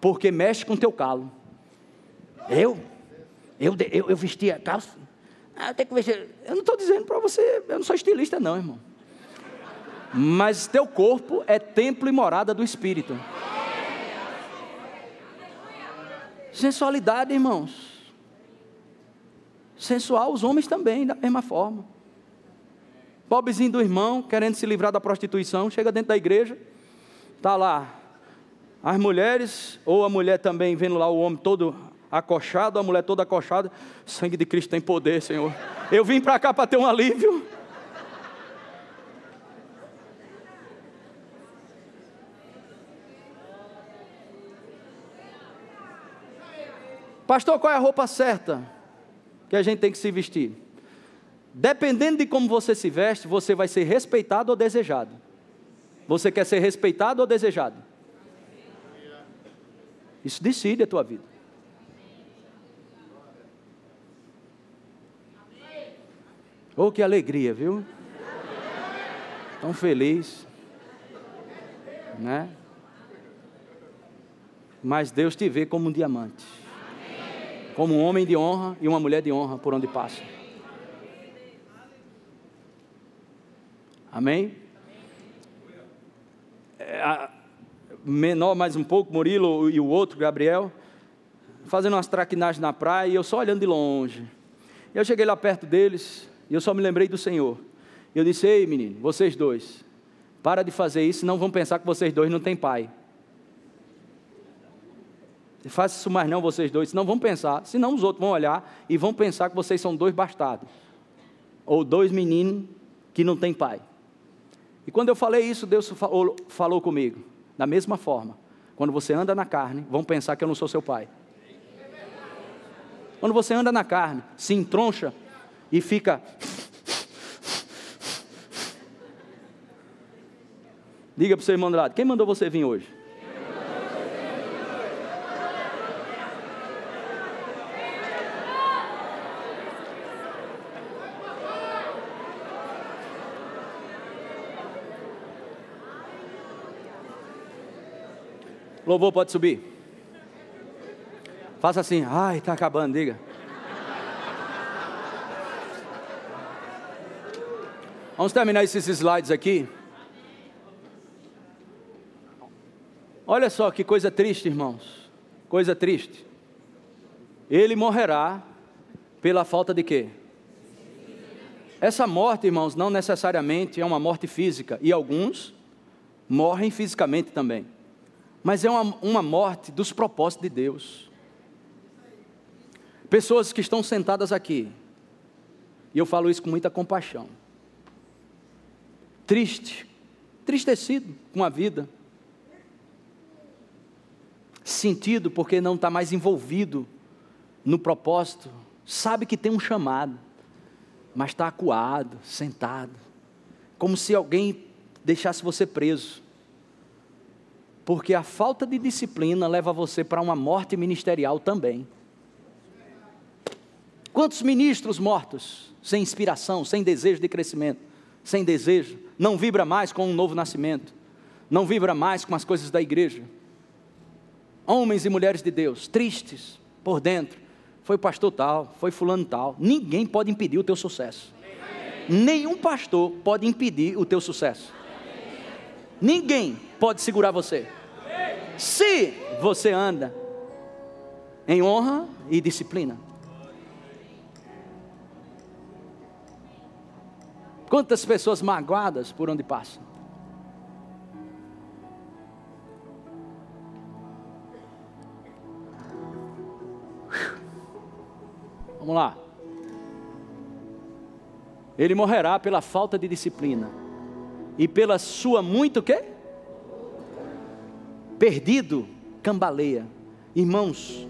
[SPEAKER 2] porque mexe com o teu calo. Eu? Eu, eu, eu vesti a calça? Ah, eu que vestir. Eu não estou dizendo para você, eu não sou estilista, não, irmão. Mas teu corpo é templo e morada do Espírito. Sensualidade, irmãos. Sensual, os homens também, da mesma forma. Pobrezinho do irmão, querendo se livrar da prostituição, chega dentro da igreja, está lá. As mulheres, ou a mulher também vendo lá o homem todo acochado, a mulher toda acochada. Sangue de Cristo tem poder, Senhor. Eu vim para cá para ter um alívio. Pastor, qual é a roupa certa que a gente tem que se vestir? Dependendo de como você se veste, você vai ser respeitado ou desejado. Você quer ser respeitado ou desejado? Isso decide a tua vida. Oh, que alegria, viu? Tão feliz. Né? Mas Deus te vê como um diamante. Como um homem de honra e uma mulher de honra por onde passa. Amém? É, menor mais um pouco, Murilo e o outro, Gabriel, fazendo umas traquinagens na praia e eu só olhando de longe. Eu cheguei lá perto deles, e eu só me lembrei do Senhor. Eu disse: Ei, menino, vocês dois, para de fazer isso, não vão pensar que vocês dois não têm pai. Faça isso mais não, vocês dois, senão vão pensar, senão os outros vão olhar e vão pensar que vocês são dois bastardos. Ou dois meninos que não têm pai. E quando eu falei isso, Deus falou, falou comigo. Da mesma forma, quando você anda na carne, vão pensar que eu não sou seu pai. Quando você anda na carne, se entroncha e fica. Diga para o seu irmão do lado: quem mandou você vir hoje? Louvor pode subir. Faça assim, ai, está acabando, diga. Vamos terminar esses slides aqui. Olha só que coisa triste, irmãos. Coisa triste. Ele morrerá pela falta de quê? Essa morte, irmãos, não necessariamente é uma morte física, e alguns morrem fisicamente também. Mas é uma, uma morte dos propósitos de Deus. Pessoas que estão sentadas aqui, E eu falo isso com muita compaixão. Triste, tristecido com a vida. Sentido porque não está mais envolvido no propósito. Sabe que tem um chamado, mas está acuado, sentado. Como se alguém deixasse você preso. Porque a falta de disciplina leva você para uma morte ministerial também. Quantos ministros mortos, sem inspiração, sem desejo de crescimento, sem desejo, não vibra mais com um novo nascimento, não vibra mais com as coisas da igreja. Homens e mulheres de Deus, tristes por dentro, foi pastor tal, foi fulano tal. Ninguém pode impedir o teu sucesso. Nenhum pastor pode impedir o teu sucesso. Ninguém pode segurar você. Se você anda em honra e disciplina. Quantas pessoas magoadas por onde passam? Vamos lá. Ele morrerá pela falta de disciplina e pela sua muito quê? Perdido, cambaleia. Irmãos,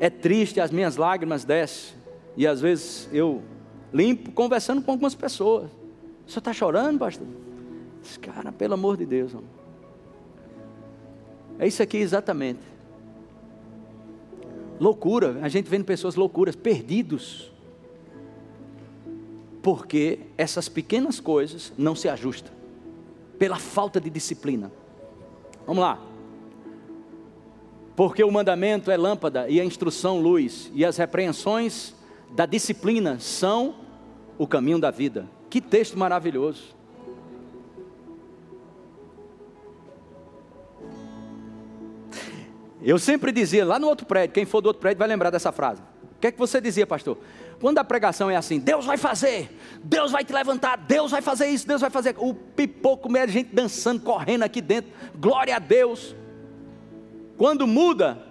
[SPEAKER 2] é triste, as minhas lágrimas descem e às vezes eu limpo conversando com algumas pessoas. O senhor está chorando, pastor? Diz, cara, pelo amor de Deus. É isso aqui exatamente. Loucura, a gente vendo pessoas loucuras, perdidos porque essas pequenas coisas não se ajustam, pela falta de disciplina. Vamos lá. Porque o mandamento é lâmpada e a instrução luz, e as repreensões da disciplina são o caminho da vida. Que texto maravilhoso. Eu sempre dizia lá no outro prédio, quem for do outro prédio vai lembrar dessa frase. O que é que você dizia, pastor? Quando a pregação é assim, Deus vai fazer, Deus vai te levantar, Deus vai fazer isso, Deus vai fazer. O pipoco, meia gente dançando, correndo aqui dentro, glória a Deus. Quando muda,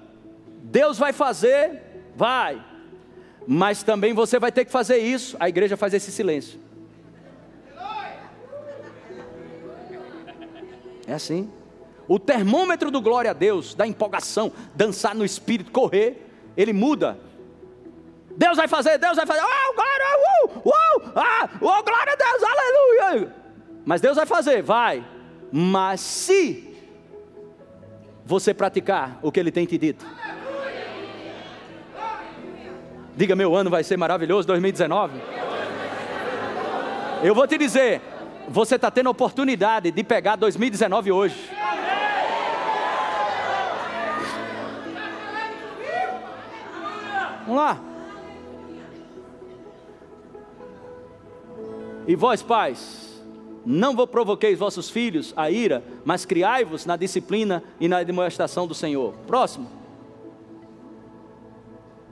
[SPEAKER 2] Deus vai fazer, vai, mas também você vai ter que fazer isso. A igreja faz esse silêncio. É assim. O termômetro do glória a Deus, da empolgação, dançar no espírito, correr, ele muda Deus vai fazer, Deus vai fazer, oh, glória, uh, ah, oh, glória a Deus, aleluia. Mas Deus vai fazer, vai. Mas se você praticar o que Ele tem te dito, diga: meu ano vai ser maravilhoso, 2019. Eu vou te dizer, você está tendo a oportunidade de pegar 2019 hoje. Vamos lá. E vós, pais, não vos provoqueis vossos filhos a ira, mas criai-vos na disciplina e na demonstração do Senhor. Próximo.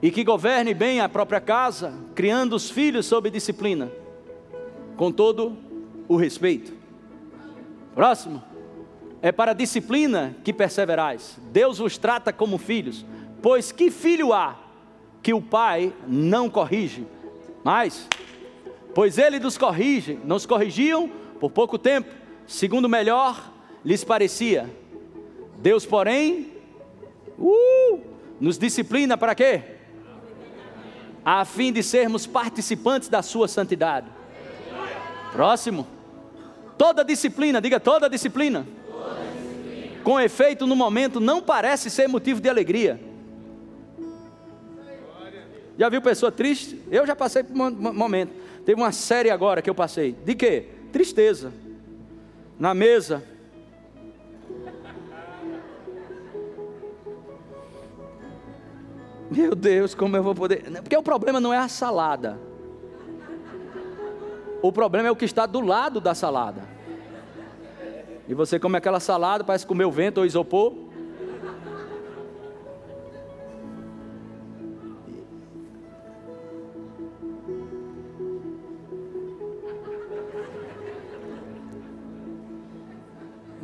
[SPEAKER 2] E que governe bem a própria casa, criando os filhos sob disciplina, com todo o respeito. Próximo. É para a disciplina que perseverais. Deus vos trata como filhos, pois que filho há que o pai não corrige? Mas pois ele nos corrige, nos corrigiam por pouco tempo, segundo melhor lhes parecia. Deus, porém, uh, nos disciplina para quê? A fim de sermos participantes da sua santidade. Próximo. Toda disciplina, diga toda disciplina. Toda disciplina. Com efeito, no momento, não parece ser motivo de alegria. Já viu pessoa triste? Eu já passei por um momento. Teve uma série agora que eu passei. De quê? Tristeza. Na mesa. Meu Deus, como eu vou poder. Porque o problema não é a salada. O problema é o que está do lado da salada. E você come aquela salada, parece comer o vento ou isopor.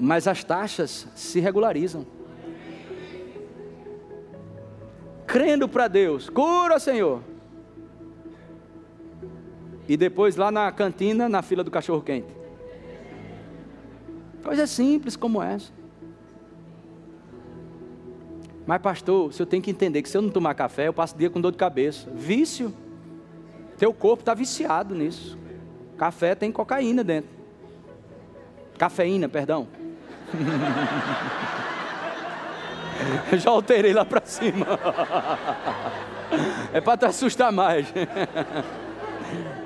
[SPEAKER 2] mas as taxas se regularizam. Crendo para Deus, cura, Senhor. E depois lá na cantina, na fila do cachorro quente. Coisa simples como essa. Mas, pastor, o senhor tem que entender que se eu não tomar café, eu passo o dia com dor de cabeça. Vício. Teu corpo está viciado nisso. Café tem cocaína dentro. Cafeína, perdão. Já alterei lá para cima. É para te assustar mais.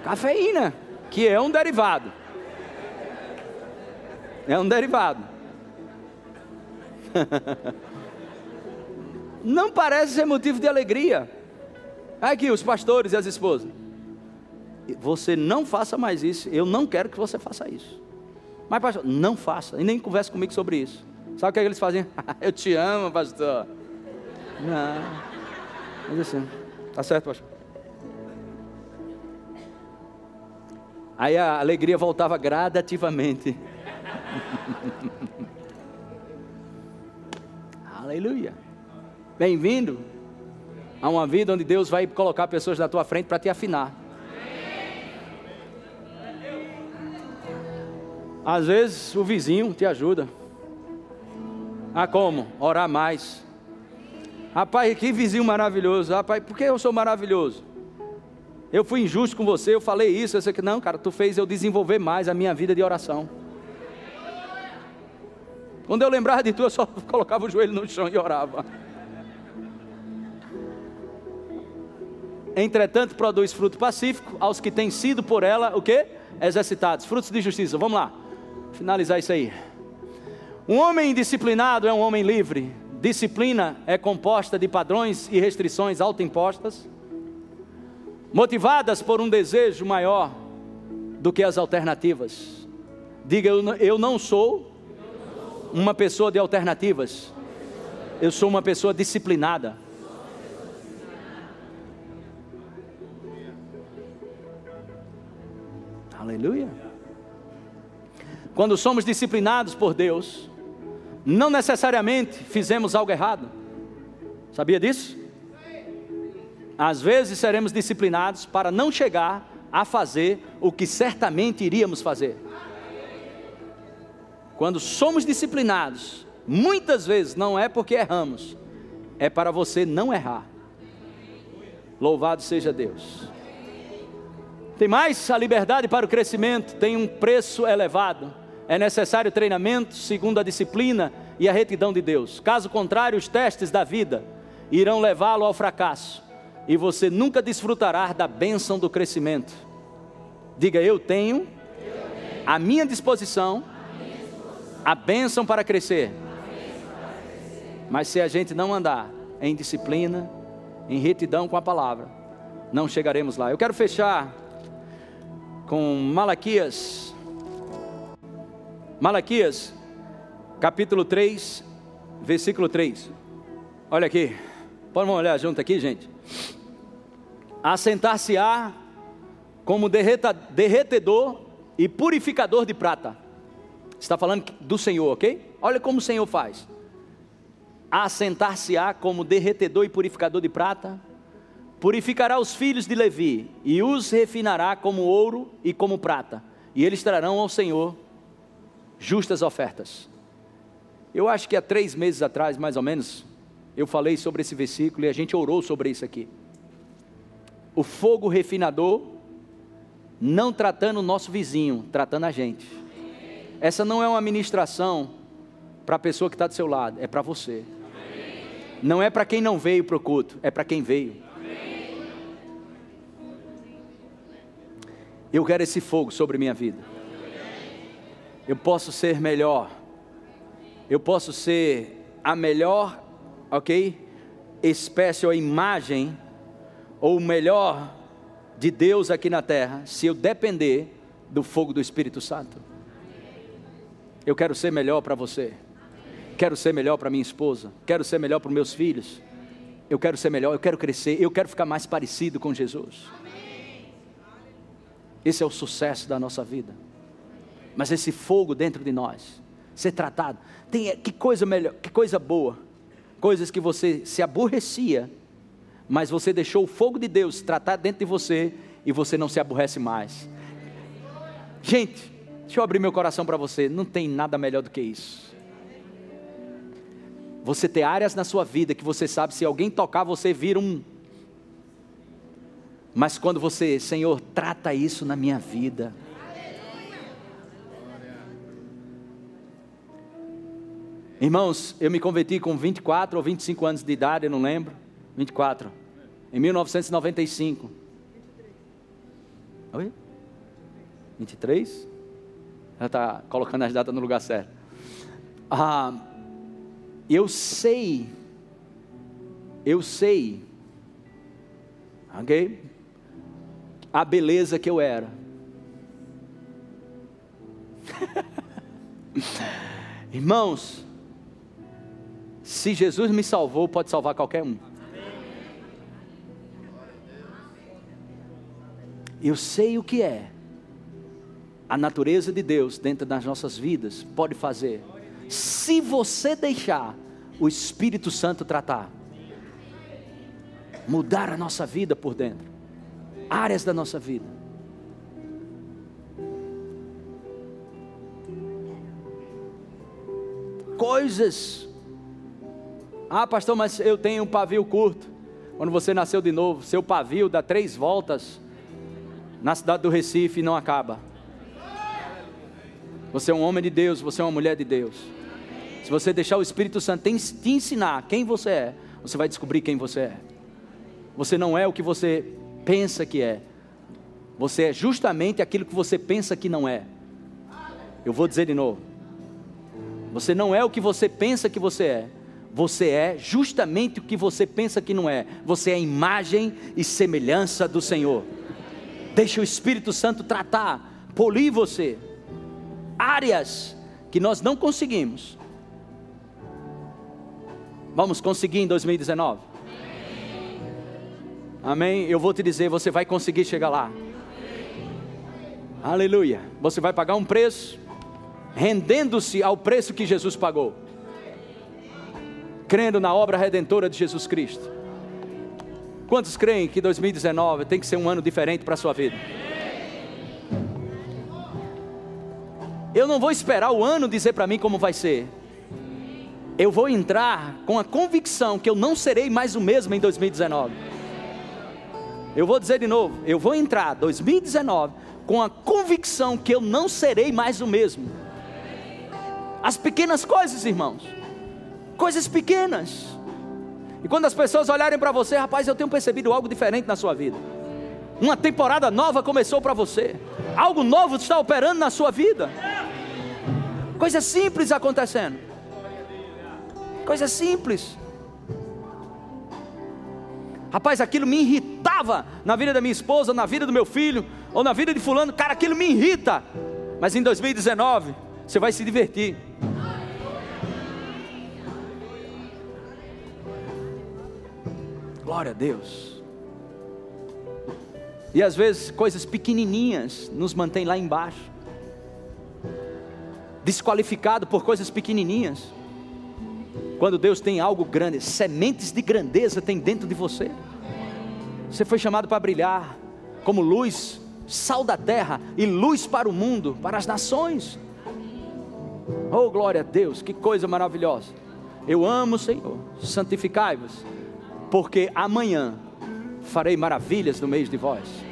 [SPEAKER 2] Cafeína, que é um derivado. É um derivado. Não parece ser motivo de alegria. Aqui, os pastores e as esposas. Você não faça mais isso. Eu não quero que você faça isso. Mas, pastor, não faça. E nem converse comigo sobre isso. Sabe o que, é que eles fazem? Eu te amo, pastor. Não. Mas assim, tá certo, pastor. Aí a alegria voltava gradativamente. Aleluia. Bem-vindo a uma vida onde Deus vai colocar pessoas na tua frente para te afinar. Às vezes o vizinho te ajuda. Ah, como? Orar mais. Rapaz, que vizinho maravilhoso. Rapaz, por que eu sou maravilhoso? Eu fui injusto com você, eu falei isso, eu sei que não, cara, tu fez eu desenvolver mais a minha vida de oração. Quando eu lembrava de tu, eu só colocava o joelho no chão e orava. Entretanto, produz fruto pacífico aos que têm sido por ela o que? Exercitados, frutos de justiça. Vamos lá, finalizar isso aí. Um homem disciplinado é um homem livre. Disciplina é composta de padrões e restrições autoimpostas, motivadas por um desejo maior do que as alternativas. Diga, eu não sou uma pessoa de alternativas, eu sou uma pessoa disciplinada. Aleluia. Quando somos disciplinados por Deus, não necessariamente fizemos algo errado. Sabia disso? Às vezes seremos disciplinados para não chegar a fazer o que certamente iríamos fazer. Quando somos disciplinados, muitas vezes não é porque erramos, é para você não errar. Louvado seja Deus. Tem mais? A liberdade para o crescimento tem um preço elevado é necessário treinamento segundo a disciplina e a retidão de Deus. Caso contrário, os testes da vida irão levá-lo ao fracasso e você nunca desfrutará da bênção do crescimento. Diga, eu tenho a minha disposição a bênção para crescer. Mas se a gente não andar em disciplina, em retidão com a palavra, não chegaremos lá. Eu quero fechar com Malaquias Malaquias, capítulo 3, versículo 3. Olha aqui, vamos olhar junto aqui, gente. Assentar-se-á como derreta, derretedor e purificador de prata. Está falando do Senhor, ok? Olha como o Senhor faz. Assentar-se-á como derretedor e purificador de prata, purificará os filhos de Levi e os refinará como ouro e como prata, e eles trarão ao Senhor justas ofertas. Eu acho que há três meses atrás, mais ou menos, eu falei sobre esse versículo e a gente orou sobre isso aqui. O fogo refinador, não tratando o nosso vizinho, tratando a gente. Essa não é uma ministração para a pessoa que está do seu lado, é para você. Não é para quem não veio para o culto, é para quem veio. Eu quero esse fogo sobre minha vida eu posso ser melhor, eu posso ser a melhor, ok? Espécie ou imagem, ou melhor de Deus aqui na terra, se eu depender do fogo do Espírito Santo. Eu quero ser melhor para você, quero ser melhor para minha esposa, quero ser melhor para meus filhos, eu quero ser melhor, eu quero crescer, eu quero ficar mais parecido com Jesus. Esse é o sucesso da nossa vida mas esse fogo dentro de nós, ser tratado. Tem, que coisa melhor, que coisa boa. Coisas que você se aborrecia, mas você deixou o fogo de Deus tratar dentro de você e você não se aborrece mais. Gente, deixa eu abrir meu coração para você, não tem nada melhor do que isso. Você ter áreas na sua vida que você sabe, se alguém tocar, você vira um. Mas quando você, Senhor, trata isso na minha vida. Irmãos, eu me converti com 24 ou 25 anos de idade, eu não lembro. 24. Em 1995. Oi? 23? Ela está colocando as datas no lugar certo. Ah, eu sei, eu sei, ok? A beleza que eu era. Irmãos, se Jesus me salvou, pode salvar qualquer um. Eu sei o que é. A natureza de Deus dentro das nossas vidas pode fazer. Se você deixar o Espírito Santo tratar, mudar a nossa vida por dentro, áreas da nossa vida. Coisas. Ah, pastor, mas eu tenho um pavio curto. Quando você nasceu de novo, seu pavio dá três voltas na cidade do Recife não acaba. Você é um homem de Deus, você é uma mulher de Deus. Se você deixar o Espírito Santo te ensinar quem você é, você vai descobrir quem você é. Você não é o que você pensa que é. Você é justamente aquilo que você pensa que não é. Eu vou dizer de novo. Você não é o que você pensa que você é. Você é justamente o que você pensa que não é. Você é imagem e semelhança do Senhor. Deixa o Espírito Santo tratar, polir você. Áreas que nós não conseguimos. Vamos conseguir em 2019? Amém? Eu vou te dizer, você vai conseguir chegar lá. Aleluia. Você vai pagar um preço, rendendo-se ao preço que Jesus pagou, crendo na obra redentora de Jesus Cristo. Quantos creem que 2019 tem que ser um ano diferente para a sua vida? Eu não vou esperar o ano dizer para mim como vai ser. Eu vou entrar com a convicção que eu não serei mais o mesmo em 2019. Eu vou dizer de novo, eu vou entrar 2019 com a convicção que eu não serei mais o mesmo. As pequenas coisas, irmãos. Coisas pequenas. E quando as pessoas olharem para você, rapaz, eu tenho percebido algo diferente na sua vida. Uma temporada nova começou para você. Algo novo está operando na sua vida. Coisa simples acontecendo. Coisa simples. Rapaz, aquilo me irritava na vida da minha esposa, na vida do meu filho, ou na vida de fulano. Cara, aquilo me irrita. Mas em 2019, você vai se divertir. Glória a Deus. E às vezes coisas pequenininhas nos mantêm lá embaixo. Desqualificado por coisas pequenininhas. Quando Deus tem algo grande, sementes de grandeza tem dentro de você. Você foi chamado para brilhar como luz, sal da terra e luz para o mundo, para as nações. Oh, glória a Deus, que coisa maravilhosa. Eu amo o Senhor. Santificai-vos porque amanhã farei maravilhas no meio de vós.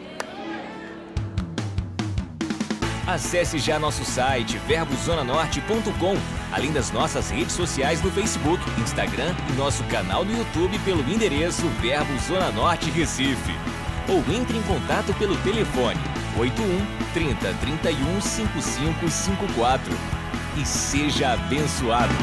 [SPEAKER 1] Acesse já nosso site verbozonanorte.com, além das nossas redes sociais no Facebook, Instagram e nosso canal no YouTube pelo endereço Verbo Zona Norte Recife. Ou entre em contato pelo telefone 81 30 31 5554 e seja abençoado.